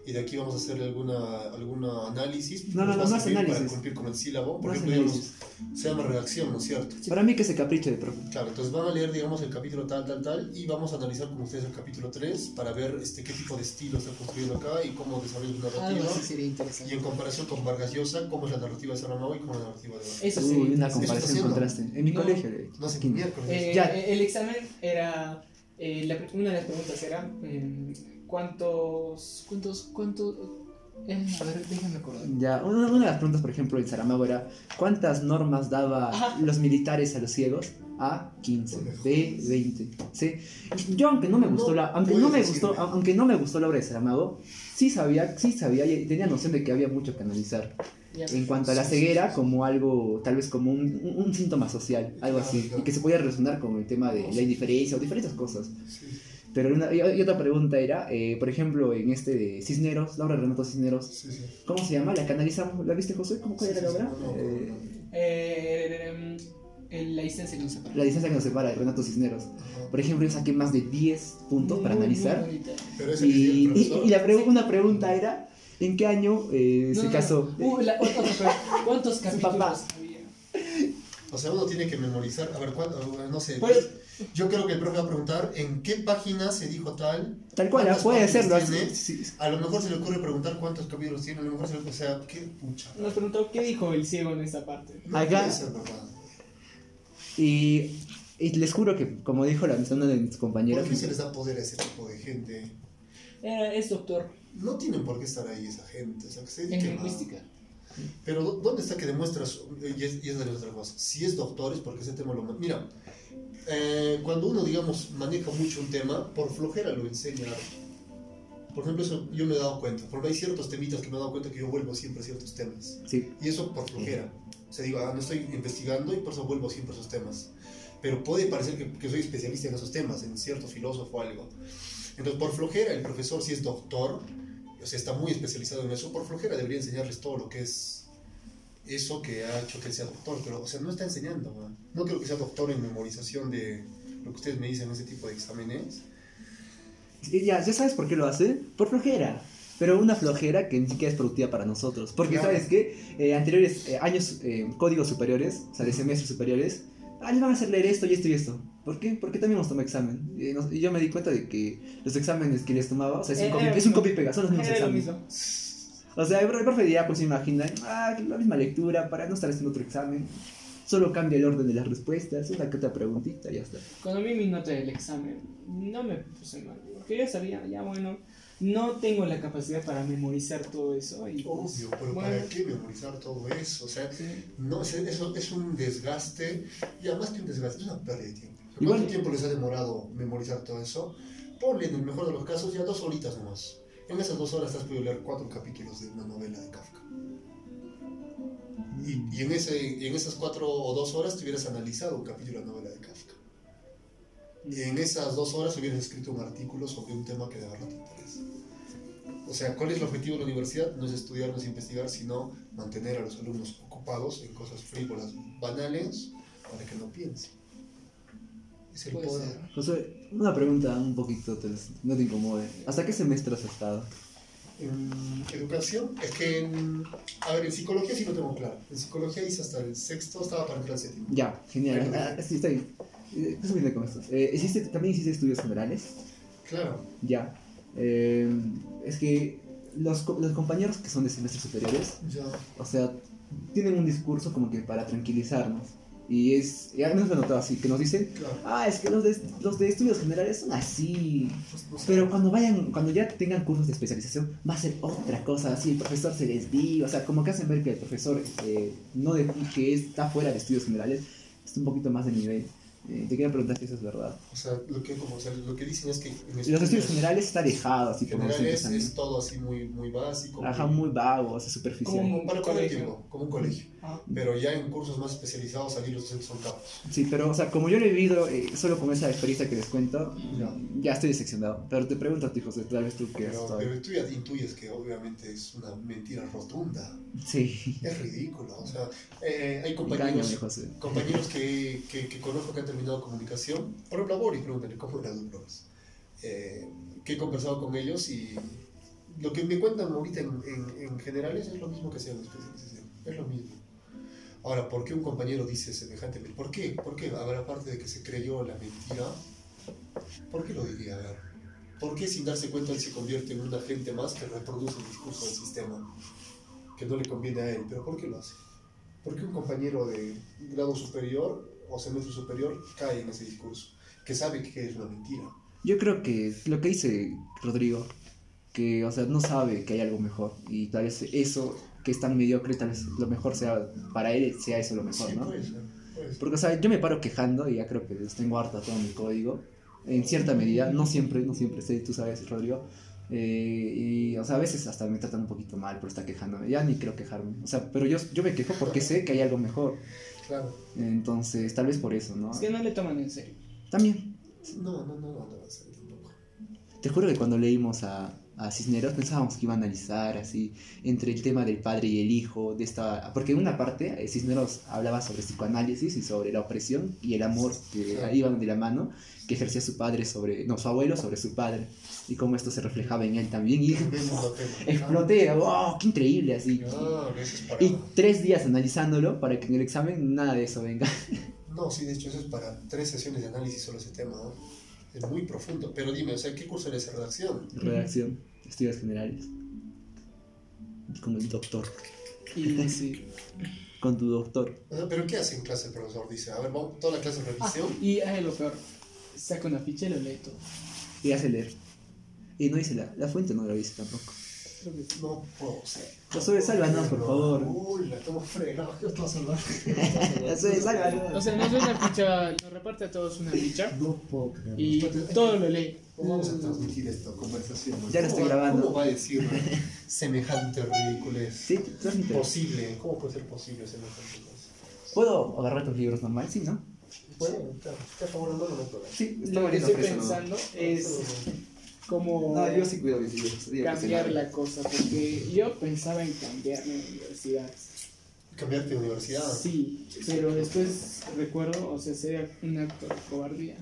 y de aquí vamos a hacerle alguna, alguna análisis.
No, no, no, no es
servir Para
análisis.
cumplir con el sílabo. Por
No
ejemplo, digamos,
análisis.
se llama redacción, ¿no es cierto?
Para mí que se capricho de profe.
Claro, entonces van a leer, digamos, el capítulo tal, tal, tal, y vamos a analizar con ustedes el capítulo 3 para ver este, qué tipo de estilo está construyendo acá y cómo desarrolla
Algo
narrativa.
así sería
Y
interesante.
en comparación con Vargas Llosa, cómo es la narrativa de Saramago y cómo es la narrativa de Vargas.
Eso
Uy,
sí.
una comparación contraste. En mi
No.
colegio, le-
No sé,
quinto.
miércoles.
Eh,
Ya.
El examen era. Eh, la- una de las preguntas era. eh, ¿Cuántos. ¿Cuántos. ¿Cuántos. eh, a ver, déjame acordar.
Ya, una, una de las preguntas, por ejemplo, en Saramago era ¿cuántas normas daba
Ajá.
los militares a los ciegos? A 15, B 20. ¿sí? Yo aunque no me gustó la, aunque no me gustó, aunque no me gustó la obra de Saramago, sí sabía, sí sabía y tenía noción de que había mucho que analizar. En cuanto a la
Sí,
ceguera,
sí,
como algo, tal vez como un, un- un síntoma social, algo
Claro,
así,
claro.
y que se podía relacionar con el tema de la indiferencia o diferentes cosas. Pero una- y y otra pregunta era, eh, por ejemplo, en este de Cisneros, la obra de Renato Cisneros,
sí, sí.
¿Cómo se llama? La que analizamos. ¿La viste, José? ¿Cómo cuál
Sí,
era la
sí, sí,
obra? Eh,
Eh, la distancia que nos separa.
la distancia que nos separa de Renato Cisneros.
no.
Por ejemplo, yo saqué más de 10 puntos para
Muy,
analizar.
Pero ese
Y, y- y la pre-
Sí.
una pregunta era, ¿en qué año eh,
No,
se
no,
casó?
no. Uh, la- otra. ¿Cuántos capítulos había?
O sea, uno tiene que memorizar, a ver, ¿cuánto? No sé.
Pues-
yo creo que el profe va a preguntar en qué página se dijo tal.
Tal cual, puede
tiene.
Sí, sí.
A lo mejor se le ocurre preguntar cuántos capítulos tiene, a lo mejor se le o sea, qué pucha.
Nos preguntó qué dijo el ciego en esta parte.
No
Acá-
ser.
Y, y les juro que, como dijo la una de mis compañeras,
¿Por qué se les da poder a ese tipo de gente?
Eh, es doctor
No tienen por qué estar ahí esa gente, o sea, que se
en lingüística.
Pero ¿dó- ¿dónde está que demuestras? Y es, y es de las otras cosas. Si es doctor es porque ese tema lo... Mira, eh, cuando uno, digamos, maneja mucho un tema, por flojera lo enseña. Por ejemplo, eso yo me he dado cuenta. Porque hay ciertos temitas que me he dado cuenta que yo vuelvo siempre a ciertos temas.
sí,
Y eso por flojera. O sea, digo, ah, no estoy investigando y por eso vuelvo siempre a esos temas. Pero puede parecer que, que soy especialista en esos temas, en cierto filósofo o algo. Entonces, por flojera, el profesor, si es doctor, o sea, está muy especializado en eso, por flojera debería enseñarles todo lo que es eso que ha hecho que él sea doctor. Pero, o sea, no está enseñando. ¿no? No creo que sea doctor en memorización de lo que ustedes me dicen en ese tipo de exámenes.
Y ya, ¿ya sabes por qué lo hace? Por flojera. Pero una flojera que ni siquiera es productiva para nosotros. Porque,
Claro.
¿sabes qué? Eh, anteriores eh, años, eh, códigos superiores, o sea, de semestres superiores, ah, les van a hacer leer esto y esto y esto. ¿Por qué? Porque también nos toma examen. Y, nos- y yo me di cuenta de que los exámenes que les tomaba, o sea, es un
Era
copy, es un copy pega, son los mismos
lo
exámenes.
mismo.
O sea, el profe dirá, pues se imagina, ah, la misma lectura para no estar haciendo otro examen. Solo cambia el orden de las respuestas, una que otra preguntita, ya está.
Cuando vi mi nota del examen, no me puse mal. Porque ya sabía, ya bueno, no tengo la capacidad para memorizar todo eso. Y pues,
Obvio, pero
bueno,
¿para qué memorizar todo eso? O sea,
sí.
no, es- eso es un desgaste, y además que un desgaste, es una pérdida de tiempo. ¿Cuánto
Igual-
tiempo les ha demorado memorizar todo eso? Ponle en el mejor de los casos ya dos horitas nomás. En esas dos horas te has podido leer cuatro capítulos de una novela de Kafka. Y, y en, ese, y en esas cuatro o dos horas te hubieras analizado un capítulo de la novela de Kafka. Y en esas dos horas hubieras escrito un artículo sobre un tema que de verdad te interesa. O sea, ¿cuál es el objetivo de la universidad? No es estudiar, no es investigar, sino mantener a los alumnos ocupados en cosas frívolas, banales, para que no piensen. Es el
Puede
poder.
ser.
José, una pregunta un poquito, te- no te incomode. ¿Hasta qué semestre has estado?
En educación, es que en, a ver, en psicología sí lo tengo claro. En psicología hice hasta el sexto, estaba para entrar al séptimo.
Ya, genial. Ah, sí, está bien. Eh, ¿Qué se viene con esto? Eh, ¿hiciste- ¿También hiciste estudios generales?
Claro,
Ya. Eh, es que los, co- los compañeros que son de semestres superiores,
ya.
o sea, tienen un discurso como que para tranquilizarnos. Y es, y al menos lo he notado así, que nos dicen,
Claro.
ah, es que los de, los de estudios generales son así.
Pues, sé.
Pero cuando vayan, cuando ya tengan cursos de especialización, va a ser otra cosa, así el profesor se les o sea, como que hacen ver que el profesor eh, no de, que está fuera de estudios generales, está un poquito más de nivel. Eh, te quería preguntar si eso es verdad.
O sea, lo que, como, o sea, lo que dicen es que en
Los estudios generales está dejado, así por
generales es todo así muy, muy básico.
Ajá, muy vago, o sea, superficial.
Como-
como perder
colegio.
como un colegio. Pero ya en cursos más especializados, allí los docentes son capos.
Sí, pero, o sea, como yo lo he vivido eh, solo con esa experiencia que les cuento,
Ya.
ya estoy decepcionado. Pero te pregunto a ti, José, tal vez tú que
Pero, pero tú ya intuyes que obviamente es una mentira rotunda.
Sí,
Es ridículo. O sea, eh, hay
engáñame,
compañeros,
José.
compañeros que, que, que conozco que han terminado comunicación. Por ejemplo, a Boris, pregúntale cómo era Dumbrovas. Eh, que he conversado con ellos y lo que me cuentan ahorita en, en, en generales es lo mismo que sea en especialización. Es lo mismo. Ahora, ¿por qué un compañero dice semejante? ¿Por qué? ¿Por qué? A ver, aparte de que se creyó la mentira, ¿por qué lo diría? A ¿por qué sin darse cuenta él se convierte en un agente más que reproduce el discurso del sistema que no le conviene a él? ¿Pero por qué lo hace? ¿Por qué un compañero de grado superior o semestre superior cae en ese discurso? Que sabe que es una mentira.
Yo creo que lo que dice Rodrigo, que, o sea, no sabe que hay algo mejor. Y tal vez eso que es tan mediocre, tal vez lo mejor sea, para él sea eso lo mejor,
sí,
¿no?
puede ser. puede ser.
Porque, o sea, yo me paro quejando y ya creo que les tengo harta todo mi código. En cierta medida, no siempre, no siempre sé, tú sabes, Rodrigo. Eh, y, o sea, a veces hasta me tratan un poquito mal por estar quejándome. Ya ni creo quejarme. O sea, pero yo, yo me quejo porque sé que hay algo mejor.
Claro.
Entonces, tal vez por eso, ¿no?
es que no le toman en serio.
También,
No, no, no, no, no va a ser tampoco.
te juro que cuando leímos a, a Cisneros pensábamos que iba a analizar así entre el tema del padre y el hijo, de esta... Porque en una parte eh, Cisneros hablaba sobre psicoanálisis y sobre la opresión y el amor que iban de la mano, que ejercía su padre sobre... No, su abuelo sobre su padre. Y cómo esto se reflejaba en él también. Y exploté, wow, qué increíble así. Y tres días analizándolo para que en el examen nada de eso venga.
No, sí, de hecho, eso es para tres sesiones de análisis sobre ese tema. ¿no? Es muy profundo. Pero dime, o sea, ¿qué curso eres de redacción?
Redacción, estudios generales. Con el doctor.
Y sí.
Con tu doctor.
¿Pero qué hace en clase el profesor? Dice, a ver, vamos toda la clase de
Ah,
revisión.
y hay lo peor. Saca una ficha y lo lee todo.
Y hace leer. Y no dice la, la fuente, no lo dice tampoco.
No puedo ser.
Josué, sálvanos, por favor.
Uy, la estamos fregando. ¿Qué vas a salvar?
Josué, sálvanos.
O sea, nos da una ficha, nos reparte a todos una ficha
No puedo creerlo.
y todo lo lee.
¿Cómo vamos a transmitir esto? Conversación.
Ya lo
¿Cómo
estoy
va-
grabando.
¿Cómo va a decir semejante ridiculez?
Sí, transmite.
Posible. ¿Cómo puede ser posible semejante cosa?
¿Puedo agarrar tus libros normal? Sí, ¿no?
Bueno, claro. ¿Está favorando no hay problema?
Sí,
Lo que estoy pensando es cómo
No, yo sí cuido mis libros. digo que
cambiar la cosa, porque yo pensaba en cambiarme de universidad.
Cambiarte de universidad.
Sí, pero después recuerdo, o sea, sería un acto de cobardía.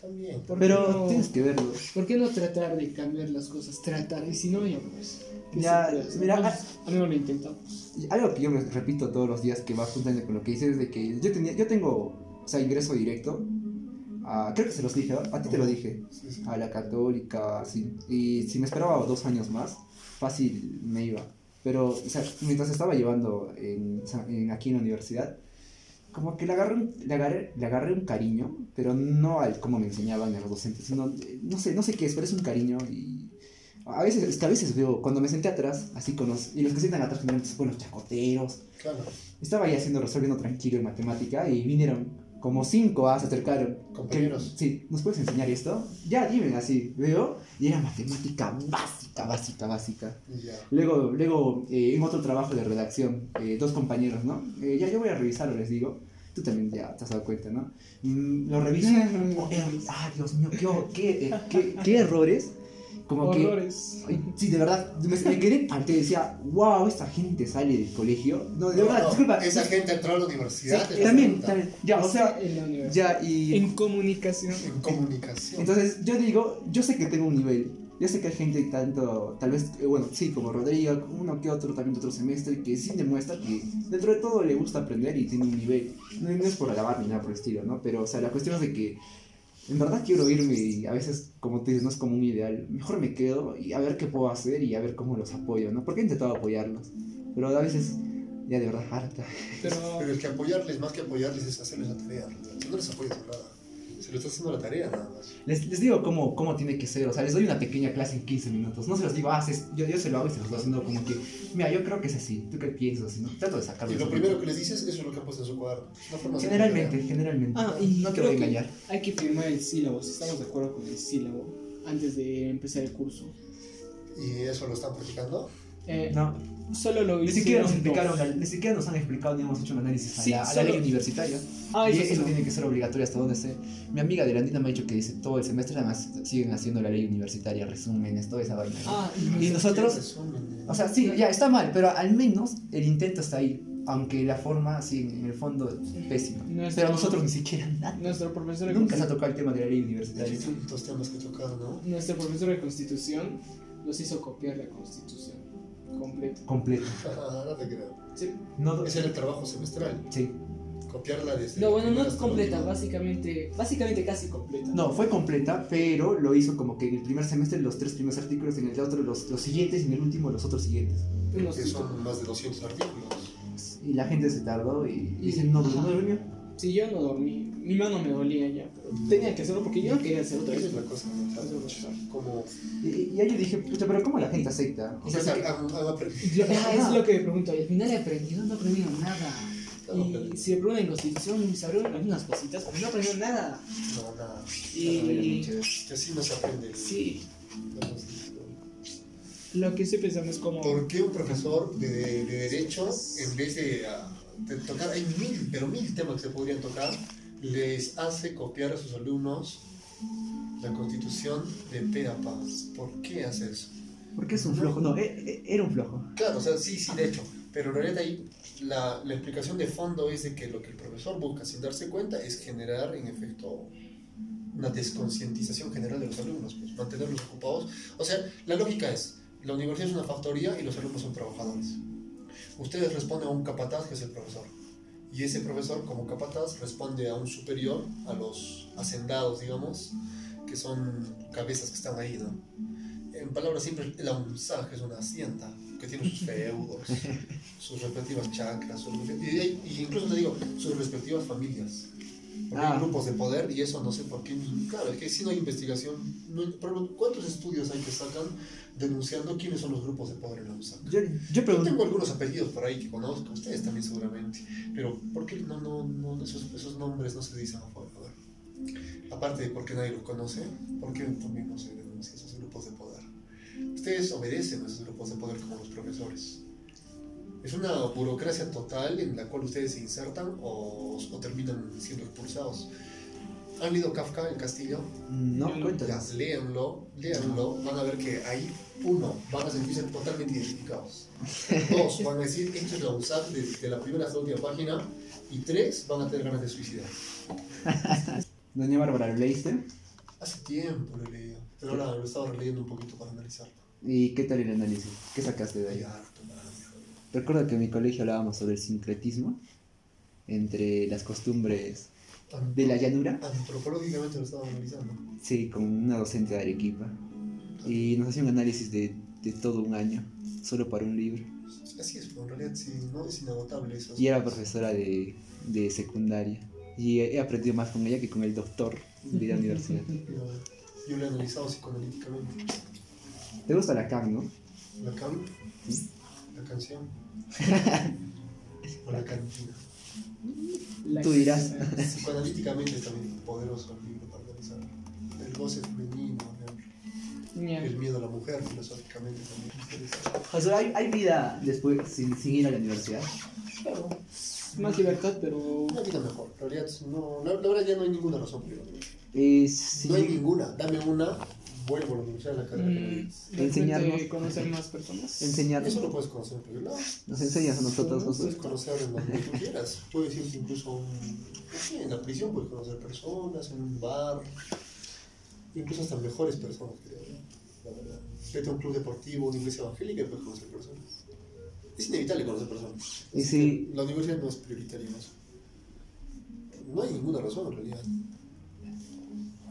También.
¿Por
Pero
no-
tienes que verlo.
¿Por qué no tratar de cambiar las cosas? Tratar, y si no, ya pues. ¿qué
Ya, mira,
a mí no lo intentamos.
Algo que yo me repito todos los días que va juntando con lo que dices es de que yo tenía, yo tengo, o sea, ingreso directo. A- creo que se los dije, ¿no? a ti te lo dije.
Sí, sí.
a la católica, así. Y si me esperaba dos años más, fácil me iba. Pero, o sea, mientras estaba llevando en, en- aquí en la universidad, como que le agarré, le, agarré, le agarré un cariño, pero no al cómo me enseñaban a los docentes, sino, eh, no sé, no sé qué es, pero es un cariño y a veces, es que a veces veo, cuando me senté atrás, así con los, y los que se sientan atrás generalmente son los chacoteros,
Claro,
estaba ahí haciendo, resolviendo tranquilo en matemática y vinieron como cinco, ah, se acercaron.
Compañeros.
Que- sí, ¿nos puedes enseñar esto? Ya, dime, así, veo, y era matemática básica, básica, básica.
ya.
Luego, luego eh, en otro trabajo de redacción, eh, dos compañeros, ¿no? Eh, ya yo voy a revisarlo, les digo. Tú también ya te has dado cuenta, ¿no? Mm, lo reviso. oh, ah, Dios mío, qué, qué, qué- qué errores. Como que.
Horrores.
Sí, de verdad, me, me quedé ante decía, wow, esta gente sale del colegio. No, de verdad,
No,
disculpa.
Esa gente entró a la universidad.
Sí, también, también, ya, o sea,
en la universidad.
ya, y.
En comunicación.
En comunicación.
Entonces, yo digo, yo sé que tengo un nivel. Yo sé que hay gente tanto, tal vez, eh, bueno, sí, como Rodrigo, uno que otro también de otro semestre, que sí demuestra que dentro de todo le gusta aprender y tiene un nivel. No, no es por alabar ni nada por el estilo, ¿no? Pero, o sea, la cuestión es de que en verdad quiero irme y a veces, como te dices, no es como un ideal. Mejor me quedo y a ver qué puedo hacer y a ver cómo los apoyo, ¿no? Porque he intentado apoyarlos. Pero a veces, ya de verdad, harta.
Pero
Pero el que apoyarles, más que apoyarles, es hacerles la tarea. No les apoyas nada. Se lo está haciendo la tarea nada más.
Les, les digo cómo, cómo tiene que ser, o sea, les doy una pequeña clase en 15 minutos. No se los digo, ah, se- yo, yo se lo hago y se los estoy haciendo como que, mira, yo creo que es así, ¿tú qué piensas? ¿no? Trato de sacarlo.
Y lo primero que les dices, eso es lo que han puesto en su hacer
Generalmente, generalmente.
Ah, y
no te voy a engañar.
hay que firmar el sílabo, si estamos de acuerdo con el sílabo, antes de empezar el curso.
Y eso lo están practicando.
Eh,
No,
Solo lo
ni siquiera, nos explicaron, la- ni siquiera nos han explicado ni hemos hecho un análisis a,
Sí,
la, a la
solo-
ley universitaria.
Ah,
y
eso
eso,
sí, no.
tiene que ser obligatorio hasta donde sé. Mi amiga de la Andina me ha dicho que dice todo el semestre, además siguen haciendo la ley universitaria, resúmenes, toda esa vaina.
Ah,
Y nosotros-
Resumen.
O sea, sí, ya está mal, pero al menos el intento está ahí. Aunque la forma, sí, en el fondo es pésima.
Nuestro-
Pero nosotros ni siquiera nada.
nuestro profesor de
Nunca se ha tocado el tema de la ley universitaria.
distintos temas que tocar, ¿no?
nuestro profesor de constitución nos hizo copiar la constitución completa.
Completo.
no te creo.
Sí.
No,
Ese era el trabajo semestral.
sí.
Copiarla desde.
No, bueno, no es completa, básicamente, básicamente casi completa.
No, fue completa, pero lo hizo como que en el primer semestre los tres primeros artículos, en el otro los, los siguientes y en el último los otros siguientes.
Que son más de 200 artículos.
Y la gente se tardó y dice, no, no durmió.
Si yo no dormí, mi mano me dolía ya, pero tenía que hacerlo porque yo no quería hacer otra vez.
es la cosa, Como.
Y, y ahí yo dije, pucha, pero ¿cómo la gente acepta? O sea, sí que-
ah, es lo que me pregunto, y al final he aprendido, no he aprendido nada. Y si me preguntan en constitución, se abrieron algunas cositas, pero no he aprendido nada.
No, nada.
Y
Que así no se aprende.
sí. Lo que estoy pensando es como...
¿Por qué un profesor de, de Derecho, en vez de, ah, de tocar, hay mil, pero mil temas que se podrían tocar, les hace copiar a sus alumnos la constitución de pe a pa? ¿Por qué hace eso?
¿Por qué es un flojo? No, e- e- era un flojo.
Claro, o sea, sí, sí, de hecho, pero en realidad ahí la, la explicación de fondo es de que lo que el profesor busca sin darse cuenta es generar, en efecto, una desconcientización general de los alumnos, pues mantenerlos ocupados. O sea, la lógica es, la universidad es una factoría y los alumnos son trabajadores. Ustedes responden a un capataz que es el profesor. Y ese profesor, como capataz, responde a un superior, a los hacendados, digamos, que son cabezas que están ahí, ¿no? En palabras simples, el AUNSAG es una hacienda que tiene sus feudos, sus respectivas chacras, sus y incluso te digo, sus respectivas familias. Porque
Ah.
hay grupos de poder y eso no sé por qué. Claro, es que si no hay investigación, no hay- ¿cuántos estudios hay que sacan denunciando quiénes son los grupos de poder en la USAC?
Yo, yo
Yo tengo algunos apellidos por ahí que conozco, ustedes también seguramente, pero ¿por qué no, no, no esos, esos nombres no se dicen? A ver. Aparte de por qué nadie los conoce, ¿por qué también no se denuncia esos grupos de poder? Ustedes obedecen a esos grupos de poder como los profesores. Es una burocracia total en la cual ustedes se insertan o, o terminan siendo expulsados. ¿Han leído Kafka, El Castillo?
no, cuéntanos.
léanlo, léanlo, van a ver que ahí, uno, van a sentirse totalmente identificados. Dos, van a decir, esto es la USAC de, de la primera hasta la última página. Y tres, van a tener ganas de suicidar.
Doña Bárbara, ¿lo leíste?
Hace tiempo lo he leído, pero ahora lo he estado releyendo un poquito para analizarlo.
¿Y qué tal el análisis? ¿Qué sacaste de
Hay
ahí?
harto, man.
Recuerdo que en mi colegio hablábamos sobre el sincretismo entre las costumbres de la llanura,
Antropológicamente lo estaba analizando.
sí, con una docente de Arequipa, y nos hacía un análisis de, de todo un año, solo para un libro.
Así es, pero en realidad sí, no es inagotable eso.
Y era profesora de, de secundaria. Y he aprendido más con ella que con el doctor de la universidad.
Yo, lo he analizado psicoanalíticamente.
¿Te gusta la CAM, no?
La cam, la canción. o la cantina.
La-
Tú dirás.
Psicoanalíticamente es también poderoso el libro para analizar. El goce femenino, el miedo a la mujer, filosóficamente también.
sea, ¿hay, hay vida después sin, sin ir a la universidad?
Claro. Más libertad, pero.
Una vida mejor. En realidad, no, la, la verdad ya no hay ninguna razón por ir a la universidad.
Eh, sí.
No hay ninguna. Dame una, vuelvo a la universidad a la carrera. que
mm,
Enseñarnos.
conocer más personas.
Enseñarnos.
Eso lo puedes conocer en cualquier lado.
Nos enseñas a nosotros,
Puedes
Josué.
conocer en donde tú quieras. Puedes ir incluso un, no en la prisión, puedes conocer personas, en un bar, incluso hasta mejores personas, creo. ¿no? La verdad. Vete a un club deportivo, una iglesia evangélica y puedes conocer personas. Es inevitable conocer personas.
Y
que La universidad no es prioritaria en eso. No hay ninguna razón en realidad.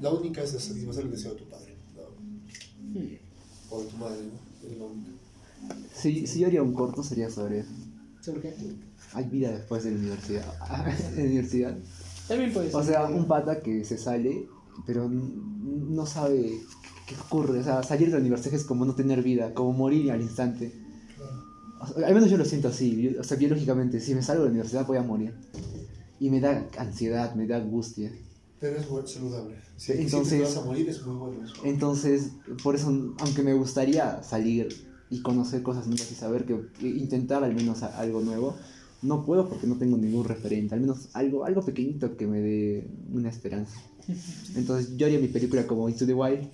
La única es satisfacer el deseo de tu padre. O tu madre, ¿no?
Si, si yo haría un corto sería sobre eso.
¿Sobre qué?
Hay vida después de la universidad. de la universidad.
También puede ser.
O sea, un pata que se sale, pero no sabe qué ocurre. O sea, salir de la universidad es como no tener vida, como morir al instante. O sea, al menos yo lo siento así. yo- o sea, biológicamente, si me salgo de la universidad voy a morir. Y me da ansiedad, me da angustia.
Pero es bueno, saludable. Si
entonces-
vas a morir, es muy bueno eso.
Entonces, por eso, aunque me gustaría salir y conocer cosas nuevas y saber que intentar al menos algo nuevo, no puedo porque no tengo ningún referente, al menos algo, algo pequeñito que me dé una esperanza. Entonces yo haría mi película como Into the Wild,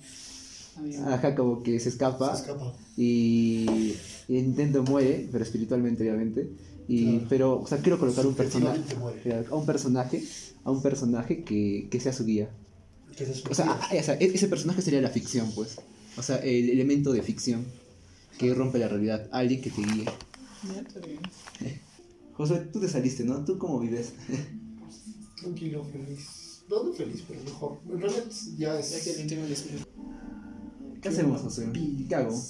ajá, como que se escapa
Se escapa.
y, intento muere, pero espiritualmente obviamente, y,
Claro.
pero, o sea, quiero colocar un personaje, a un personaje, a un personaje que, que sea su guía. O sea, ah, o sea, e- ese personaje sería la ficción, pues. O sea, el elemento de ficción que rompe la realidad. Alguien que te guíe.
Ya, está bien.
José, tú te saliste, ¿no? ¿Tú cómo vives?
Tranquilo, feliz. No, no feliz, pero mejor. En realidad ya es.
Ya que el.
¿Qué hacemos, José? ¿Qué hago?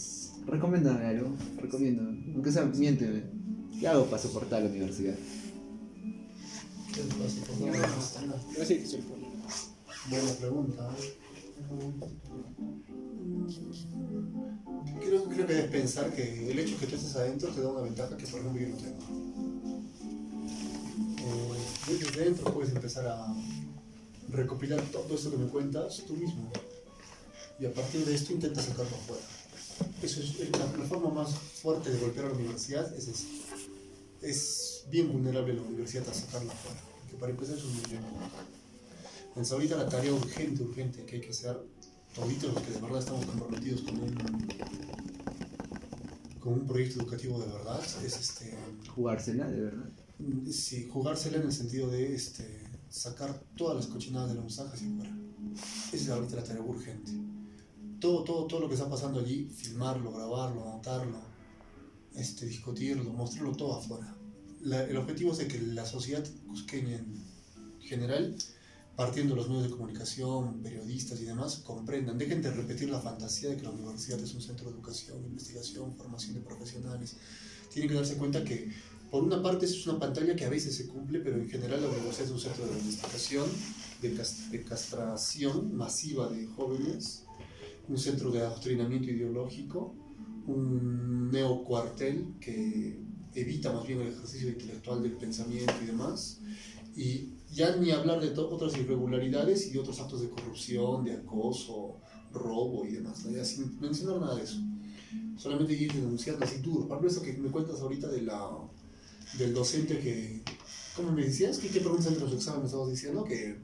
Recomiéndame algo. Recomiéndame. Aunque sea, miénteme. ¿Qué hago para soportar la universidad?
Soy poli.
Buena pregunta. Creo, creo que debes pensar que el hecho de que tú estés adentro te da una ventaja que, por ejemplo, yo no tengo. Eh, desde dentro puedes empezar a recopilar todo esto que me cuentas tú mismo. Y a partir de esto intentas sacarlo afuera. Eso es la forma más fuerte de golpear a la universidad es esa. Es bien vulnerable la universidad a sacarla afuera. Porque para empezar es un millón. Entonces ahorita la tarea urgente, urgente que hay que hacer, ahorita los que de verdad estamos comprometidos con un, con un proyecto educativo de verdad, es este,
Jugársela, de verdad.
sí, jugársela en el sentido de este, sacar todas las cochinadas de la UNSAJ hacia afuera. Esa es ahorita la tarea urgente. Todo, todo, todo lo que está pasando allí, filmarlo, grabarlo, anotarlo, este, discutirlo, mostrarlo todo afuera. La- el objetivo es de que la sociedad cusqueña en general, partiendo de los medios de comunicación, periodistas y demás, comprendan, dejen de repetir la fantasía de que la universidad es un centro de educación, investigación, formación de profesionales. Tienen que darse cuenta que, por una parte, es una pantalla que a veces se cumple, pero en general la universidad es un centro de investigación, de, cas- de castración masiva de jóvenes, un centro de adoctrinamiento ideológico, un neocuartel que evita más bien el ejercicio intelectual del pensamiento y demás, y ya ni hablar de otras irregularidades y otros actos de corrupción, de acoso, robo y demás, ¿no? ya sin mencionar nada de eso. Solamente ir denunciando así duro. Por eso que me cuentas ahorita de la, del docente que, ¿cómo me decías? ¿Qué, qué preguntas entre los exámenes estabas diciendo? Que,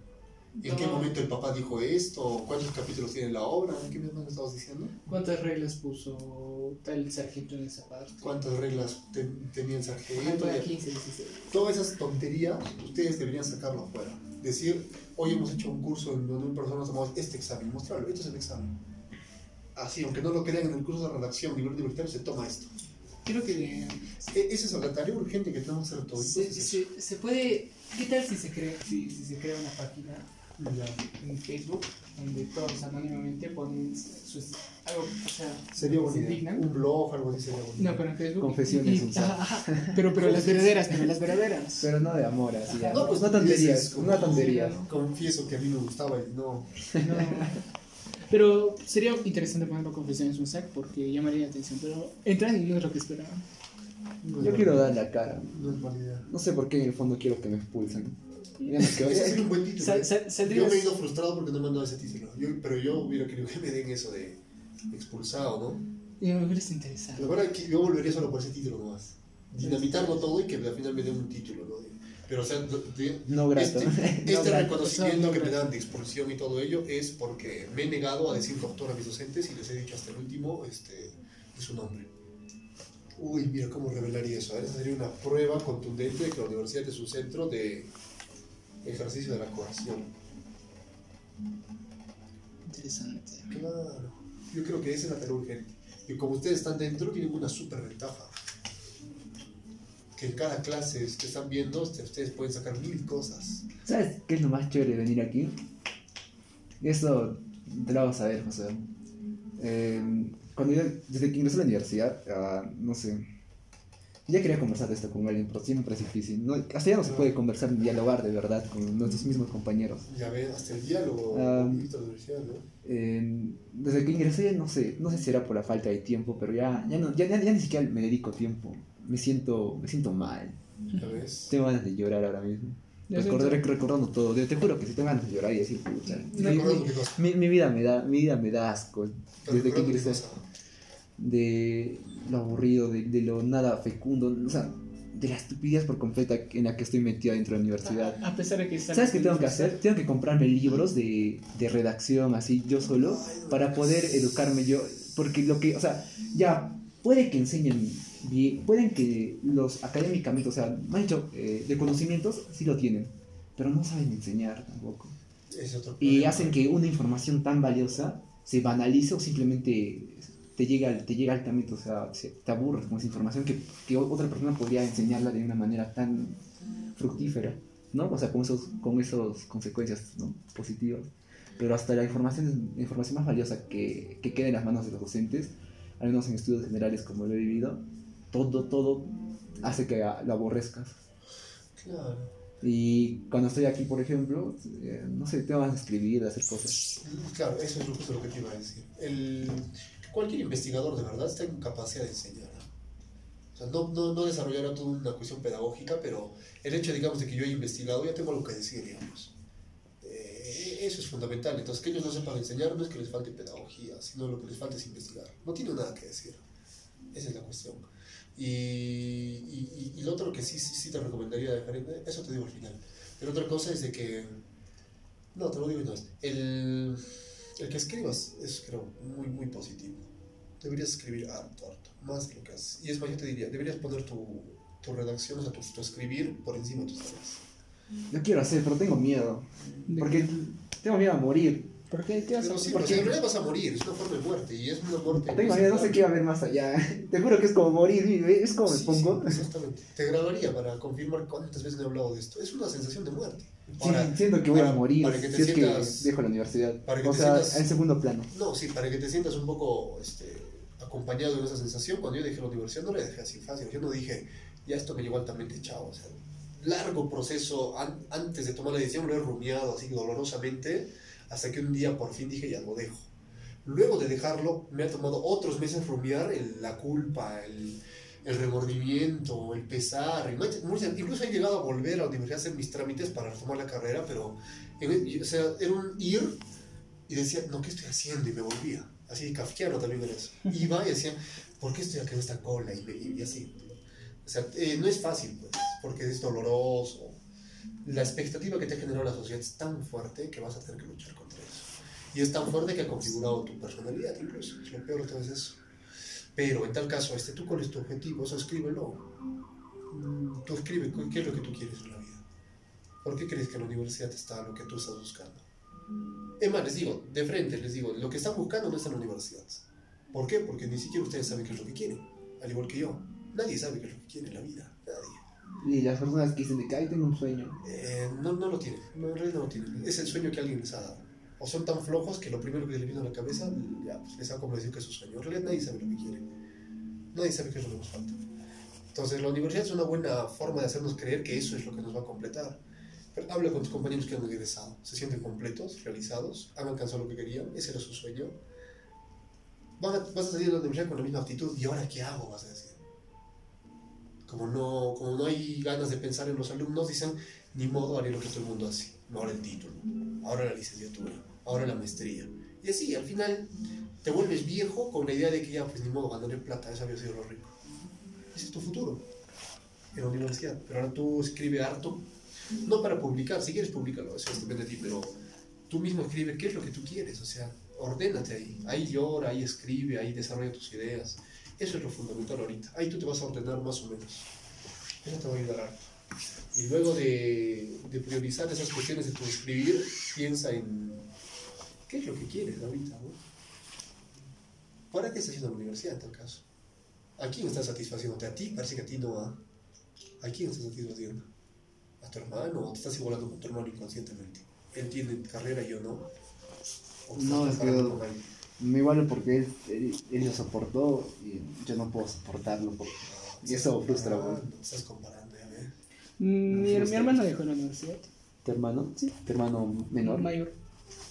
¿En qué momento el papá dijo esto? ¿Cuántos capítulos tiene la obra? ¿En qué momento estabas diciendo?
¿Cuántas reglas puso tal sargento en esa parte?
¿Cuántas reglas ten- tenía el sargento? Ya-
15, 16.
Todas esas tonterías, ustedes deberían sacarlo afuera. Decir, hoy hemos hecho un curso en donde un persona tomamos este examen, mostrarlo, esto es el examen. Así, aunque no lo crean en el curso de redacción nivel universitario, se toma esto.
Creo que
E- Esa es la tarea urgente que tenemos que hacer todos.
se, se, se puede. ¿Qué tal si se crea, si, si se crea una página
Ya.
en Facebook donde todos anónimamente ponen sus, algo, o sea,
Sería
se
bonito.
indignan.
Un blog, algo así sería bonito.
No, pero en Facebook.
Confesiones
y- ajá, pero, pero las verdaderas, pero las verdaderas.
Pero no de amor, así. ya.
No, pues,
una tontería,
dices, como-
una tontería.
Confieso que a mí me gustaba y no.
No. Pero sería interesante ponerlo confesiones un sac porque llamaría la atención. Pero entrar y no es lo que esperaba.
no
Yo quiero dar la cara.
No es.
No sé por qué en el fondo quiero que me expulsen. No
Ese sería un buen título. ¿eh? Yo me he ido frustrado porque no me han dado ese título. Yo, pero yo hubiera querido que me den eso de expulsado, ¿no?
Y me hubiera interesado.
La verdad es que yo volvería solo por ese título nomás. Dinamitarlo todo y que al final me den un título, ¿no? Pero, o sea, de-
No grato.
este,
No
este
grato,
reconocimiento
no
que me dan de expulsión y todo ello es porque me he negado a decir doctor a mis docentes y les he dicho hasta el último este, de su nombre. Uy, mira cómo revelaría eso. Esa sería una prueba contundente de que la universidad es un centro de ejercicio de la coerción.
Interesante.
Claro. Yo creo que esa es la tarea urgente. Y como ustedes están dentro, tienen una super ventaja. Que en cada clase que están viendo, este, ustedes pueden sacar mil cosas.
¿Sabes qué es lo más chévere de venir aquí? Esto te lo vas a ver, José. Eh, cuando yo, desde que ingresé a la universidad, ah, no sé, ya quería conversar de esto con alguien, pero siempre es difícil. No, hasta ya no se puede conversar ni dialogar de verdad con nuestros mismos compañeros.
Ya ven, hasta el diálogo
Ah.
con la universidad, ¿no?
Eh, desde que ingresé, no sé, no sé si era por la falta de tiempo, pero ya, ya, no, ya, ya, ya ni siquiera me dedico tiempo. Me siento, me siento mal.
Ya ves.
Tengo ganas de llorar ahora mismo. Recordar- recordando todo. Te, te juro que si tengo ganas de llorar y decir, pucha. Mi-. Mi, mi vida me da, mi vida me da asco. Desde que ingresé,
cosa.
De lo aburrido, de, de lo nada fecundo, o sea, de la estupidez por completa en la que estoy metido dentro de la universidad.
A pesar de que están-
¿Sabes qué tengo que hacer? Tengo que comprarme libros de, de redacción así yo solo para poder educarme yo, porque lo que, o sea, ya puede que enseñen bien, pueden que los académicamente, o sea, me han dicho, eh, de conocimientos sí lo tienen, pero no saben enseñar tampoco.
Es otro
Y hacen que una información tan valiosa se banalice o simplemente te llega, te llega altamente, o sea, se- te aburres con esa información que, que otra persona podría enseñarla de una manera tan fructífera, ¿no? O sea, con esos, con esos consecuencias ¿no? positivas. Pero hasta la información, la información más valiosa que, que queda en las manos de los docentes, al menos en estudios generales como lo he vivido, todo, todo hace que lo aborrezcas.
Claro.
Y cuando estoy aquí, por ejemplo, eh, no sé, tengo ganas de escribir, de hacer cosas.
Claro, eso es justo lo que te iba a decir. El, cualquier investigador de verdad está en capacidad de enseñar. O sea, no, no, no desarrollará toda una cuestión pedagógica, pero el hecho, digamos, de que yo he investigado, ya tengo algo que decir, digamos. Eh, eso es fundamental. Entonces, que ellos no sepan enseñar no es que les falte pedagogía, sino lo que les falta es investigar. No tiene nada que decir. Esa es la cuestión. Y, y, y, lo otro que sí, sí, te recomendaría en- eso te digo al final. Pero otra cosa es de que no, te lo digo entonces. El, el que escribas es, creo, muy, muy positivo. Deberías escribir harto, harto, más de lo que haces. Y es más, yo te diría, deberías poner tu, tu redacción, o sea, tu, tu escribir por encima de tus tareas.
Lo quiero hacer, pero tengo miedo.
¿De
Porque tengo miedo a morir.
¿Por qué? ¿Qué vas a
Pero sí, porque en realidad vas a morir, es una forma de muerte, y es una muerte...
Tengo miedo, no sé qué va a haber más allá. Te juro que es como morir, es como me
Sí,
pongo.
sí, exactamente. Te grabaría para confirmar cuántas veces he hablado de esto. Es una sensación de muerte.
Sí,
Ahora,
siento que voy a
para-
morir
para que te
si es
sientas-
que dejo la universidad.
para que
o
te
sea,
sientas-
en segundo plano.
No, sí, para que te sientas un poco este, acompañado en esa sensación, cuando yo dejé la universidad no la dejé así fácil. Yo no dije, ya esto me llegó altamente chao. O sea, largo proceso an- antes de tomar la decisión, lo he rumiado así dolorosamente, hasta que un día por fin dije, ya lo dejo. Luego de dejarlo, me ha tomado otros meses rumiar el- la culpa, el, el remordimiento, el pesar. Incluso he llegado a volver a la universidad a hacer mis trámites para retomar la carrera, pero o sea, era un ir y decía, no, ¿qué estoy haciendo? Y me volvía. Así, kafkiano también era eso. Iba y decía, ¿por qué estoy acá en esta cola? Y, me- y así. O sea, eh, no es fácil, pues, porque es doloroso. La expectativa que te ha generado la sociedad es tan fuerte que vas a tener que luchar contra eso. Y es tan fuerte que ha configurado tu personalidad, incluso. Lo peor de todo es eso. Pero en tal caso, este, ¿tú cuál es tu objetivo? Eso escríbelo. Mm, Tú escribe qué es lo que tú quieres en la vida. ¿Por qué crees que la universidad está lo que tú estás buscando? Es más, les digo, de frente les digo, lo que están buscando no está en la universidad. ¿Por qué? Porque ni siquiera ustedes saben qué es lo que quieren, al igual que yo. Nadie sabe qué es lo que quiere en la vida, nadie.
Y las personas que dicen de que ay, tengo un sueño.
Eh, no, no lo tienen, no, en realidad no lo tienen. Es el sueño que alguien les ha dado. O son tan flojos que lo primero que les vino a la cabeza, ya, pues les han convencido que es su sueño. En realidad nadie sabe lo que quiere. Nadie sabe qué es lo que nos falta. Entonces la universidad es una buena forma de hacernos creer que eso es lo que nos va a completar. Pero habla con tus compañeros que han egresado, se sienten completos, realizados, han alcanzado lo que querían, ese era su sueño. Van a- vas a salir de la universidad con la misma actitud, ¿y ahora qué hago? Vas a decir. Como no, como no hay ganas de pensar en los alumnos, dicen, ni modo, haré lo que todo el mundo hace. Ahora el título, ahora la licenciatura, ahora la maestría. Y así, al final, te vuelves viejo con la idea de que ya, pues ni modo, ganaré plata, eso había sido lo rico. Ese es tu futuro en la universidad. Pero ahora tú escribe harto, no para publicar, si quieres publicarlo, eso depende de ti, pero tú mismo escribe qué es lo que tú quieres, o sea, ordénate ahí. Ahí llora, ahí escribe, ahí desarrolla tus ideas. Eso es lo fundamental ahorita. Ahí tú te vas a ordenar más o menos. Eso te va a ayudar harto. Y luego de, de priorizar esas cuestiones de tu escribir, piensa en qué es lo que quieres ahorita, ¿no? ¿Para qué estás haciendo la universidad en tal caso? ¿A quién estás satisfaciendo? ¿A ti? Parece que a ti no va. ¿A quién estás satisfaciendo? ¿A tu hermano? ¿O te estás igualando con tu hermano inconscientemente? Él tiene carrera y yo no. ¿O te
No,
estás
es que? Me igual porque él, él, él lo soportó y yo no puedo soportarlo. por- Y eso frustra,
Ah, no te estás comparando, ya ves.
Mi, mi hermano dejó la universidad.
¿Tu hermano? Sí. ¿Tu hermano menor?
Mayor.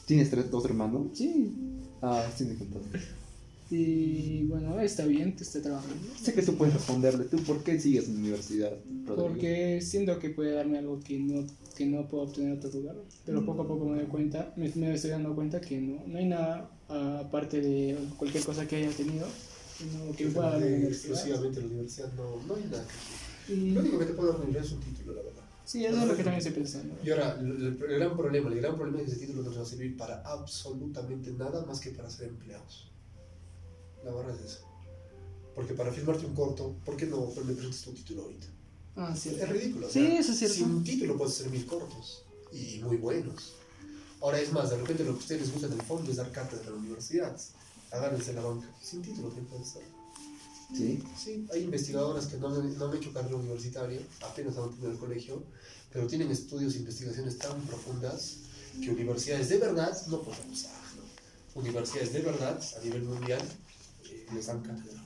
¿Tienes tres, dos hermanos?
Sí.
Ah, sí me contaste.
Y bueno, está bien, que esté trabajando.
Sé que tú puedes responderle. ¿Tú por qué sigues en la universidad, Rodrigo?
Porque siento que puede darme algo que no, que no puedo obtener en otro lugar. Pero poco a poco me doy cuenta, me, me estoy dando cuenta que no, no hay nada aparte de cualquier cosa que haya tenido sino que pueda darme en la universidad.
Exclusivamente en la universidad no, no hay nada que
Y-
Lo único que te puede dar es un título, la verdad.
Sí, eso es lo que también estoy pensando.
Y ahora, el, el- gran problema, el gran problema es que ese título no nos va a servir para absolutamente nada más que para ser empleados. La verdad es eso. Porque para firmarte un corto, ¿por qué no me presentas tu título ahorita?
Ah, cierto.
Es ridículo. o
Sí,
sea,
eso es cierto.
Sin título puedes hacer mil cortos y muy buenos. Ahora es más, de repente lo que a ustedes les gusta en el fondo es dar cátedra en la universidad. Agárrense la banca. Sin título también puede ser.
Sí.
Sí, hay investigadoras que no han, hecho carrera universitaria, apenas han terminado el colegio, pero tienen estudios e investigaciones tan profundas que universidades de verdad no pueden usar. ¿no? Universidades de verdad a nivel mundial eh, les dan cátedra.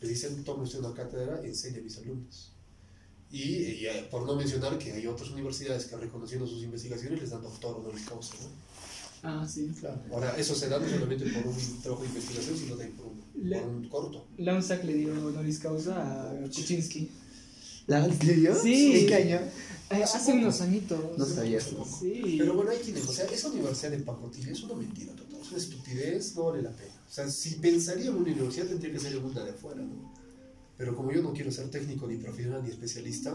Les dicen, tome usted una cátedra, enseñe a mis alumnos. Y, y, eh, por no mencionar que hay otras universidades que reconociendo sus investigaciones les dan doctor honoris causa. ¿no?
Ah, sí.
Ahora, eso se da no solamente por un trabajo de investigación, sino también por un,
Le-
por un corto.
Lanzac le dio honoris causa a Kuczynski.
¿La en serio?
Sí.
¿En qué año?
Eh, hace unos añitos.
No sabía eso.
Sí.
Pero bueno, ahí tienen, o sea, esa universidad de pacotilla es una mentira total, es una estupidez, no vale la pena. O sea, si pensaría en una universidad tendría que ser una de afuera, ¿no? Pero como yo no quiero ser técnico, ni profesional, ni especialista,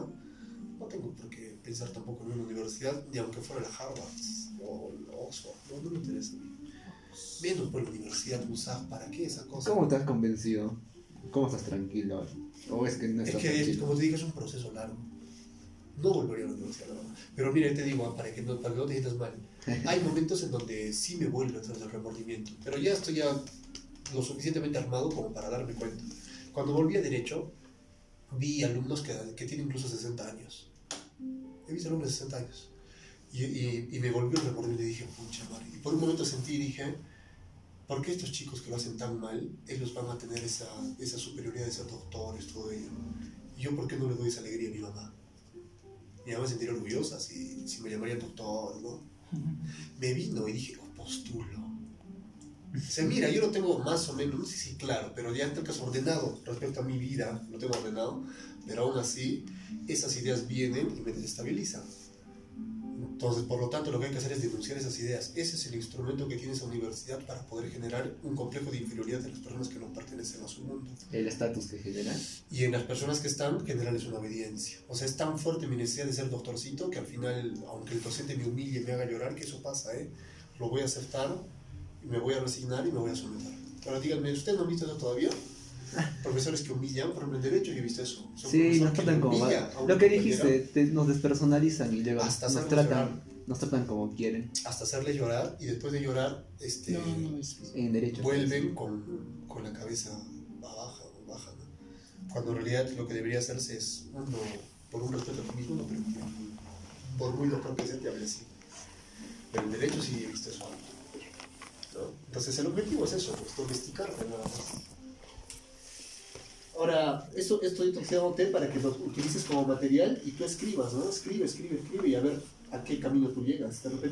no tengo por qué pensar tampoco en una universidad, ni aunque fuera la Harvard o no, no me interesa. Menos por la universidad ¿para qué esa cosa?
¿Cómo has convencido? ¿Cómo estás tranquilo? ¿O es que no
Es
estás
que,
tranquilo?
como te dije, es un proceso largo. No volvería a la universidad, verdad. Pero mira, te digo, para que, no, para que no te sientas mal, hay momentos en donde sí me vuelve a entrar el remordimiento, pero ya estoy ya lo suficientemente armado como para darme cuenta. Cuando volví a Derecho, vi alumnos que, que tienen incluso 60 años. He visto alumnos de 60 años. Y, y, y me volvió el remordimiento y dije, pucha madre. Y por un momento sentí y dije, ¿por qué estos chicos que lo hacen tan mal, ellos van a tener esa, esa superioridad de ser doctores, todo ello? ¿Y yo por qué no le doy esa alegría a mi mamá? Mi mamá se sentiría orgullosa si, si me llamaría doctor, ¿no? Me vino y dije, oh, postulo. O sea, mira, yo lo tengo más o menos, no sé si claro, pero ya en tal caso ordenado respecto a mi vida, lo tengo ordenado, pero aún así, esas ideas vienen y me desestabilizan. Entonces, por lo tanto, lo que hay que hacer es denunciar esas ideas. Ese es el instrumento que tiene esa universidad para poder generar un complejo de inferioridad de las personas que no pertenecen a su mundo.
El estatus que genera.
Y en las personas que están, generarles una obediencia. O sea, es tan fuerte mi necesidad de ser doctorcito que al final, aunque el docente me humille y me haga llorar, que eso pasa, ¿eh? Lo voy a aceptar, me voy a resignar y me voy a someter. Ahora díganme, ¿ustedes no han visto eso todavía? Profesores que humillan, por ejemplo, en Derecho yo he visto eso. Un
Sí, nos tratan como... Lo que dijiste, te- nos despersonalizan y luego
Hasta
nos tratan, nos tratan como quieren.
Hasta hacerle llorar y después de llorar, este,
No, no es.
En derecho.
vuelven con, con la cabeza baja o baja, ¿no? Cuando en realidad lo que debería hacerse es, uno, por un respeto a ti mismo, no preocupes. Por muy doctor que sea, te hable así. Pero en derecho sí he visto eso. Entonces el objetivo es eso, pues, domesticarte nada más. Ahora, esto, estoy intoxicándote para que lo utilices como material y tú escribas, ¿no? Escribe, escribe, escribe y a ver a qué camino tú llegas.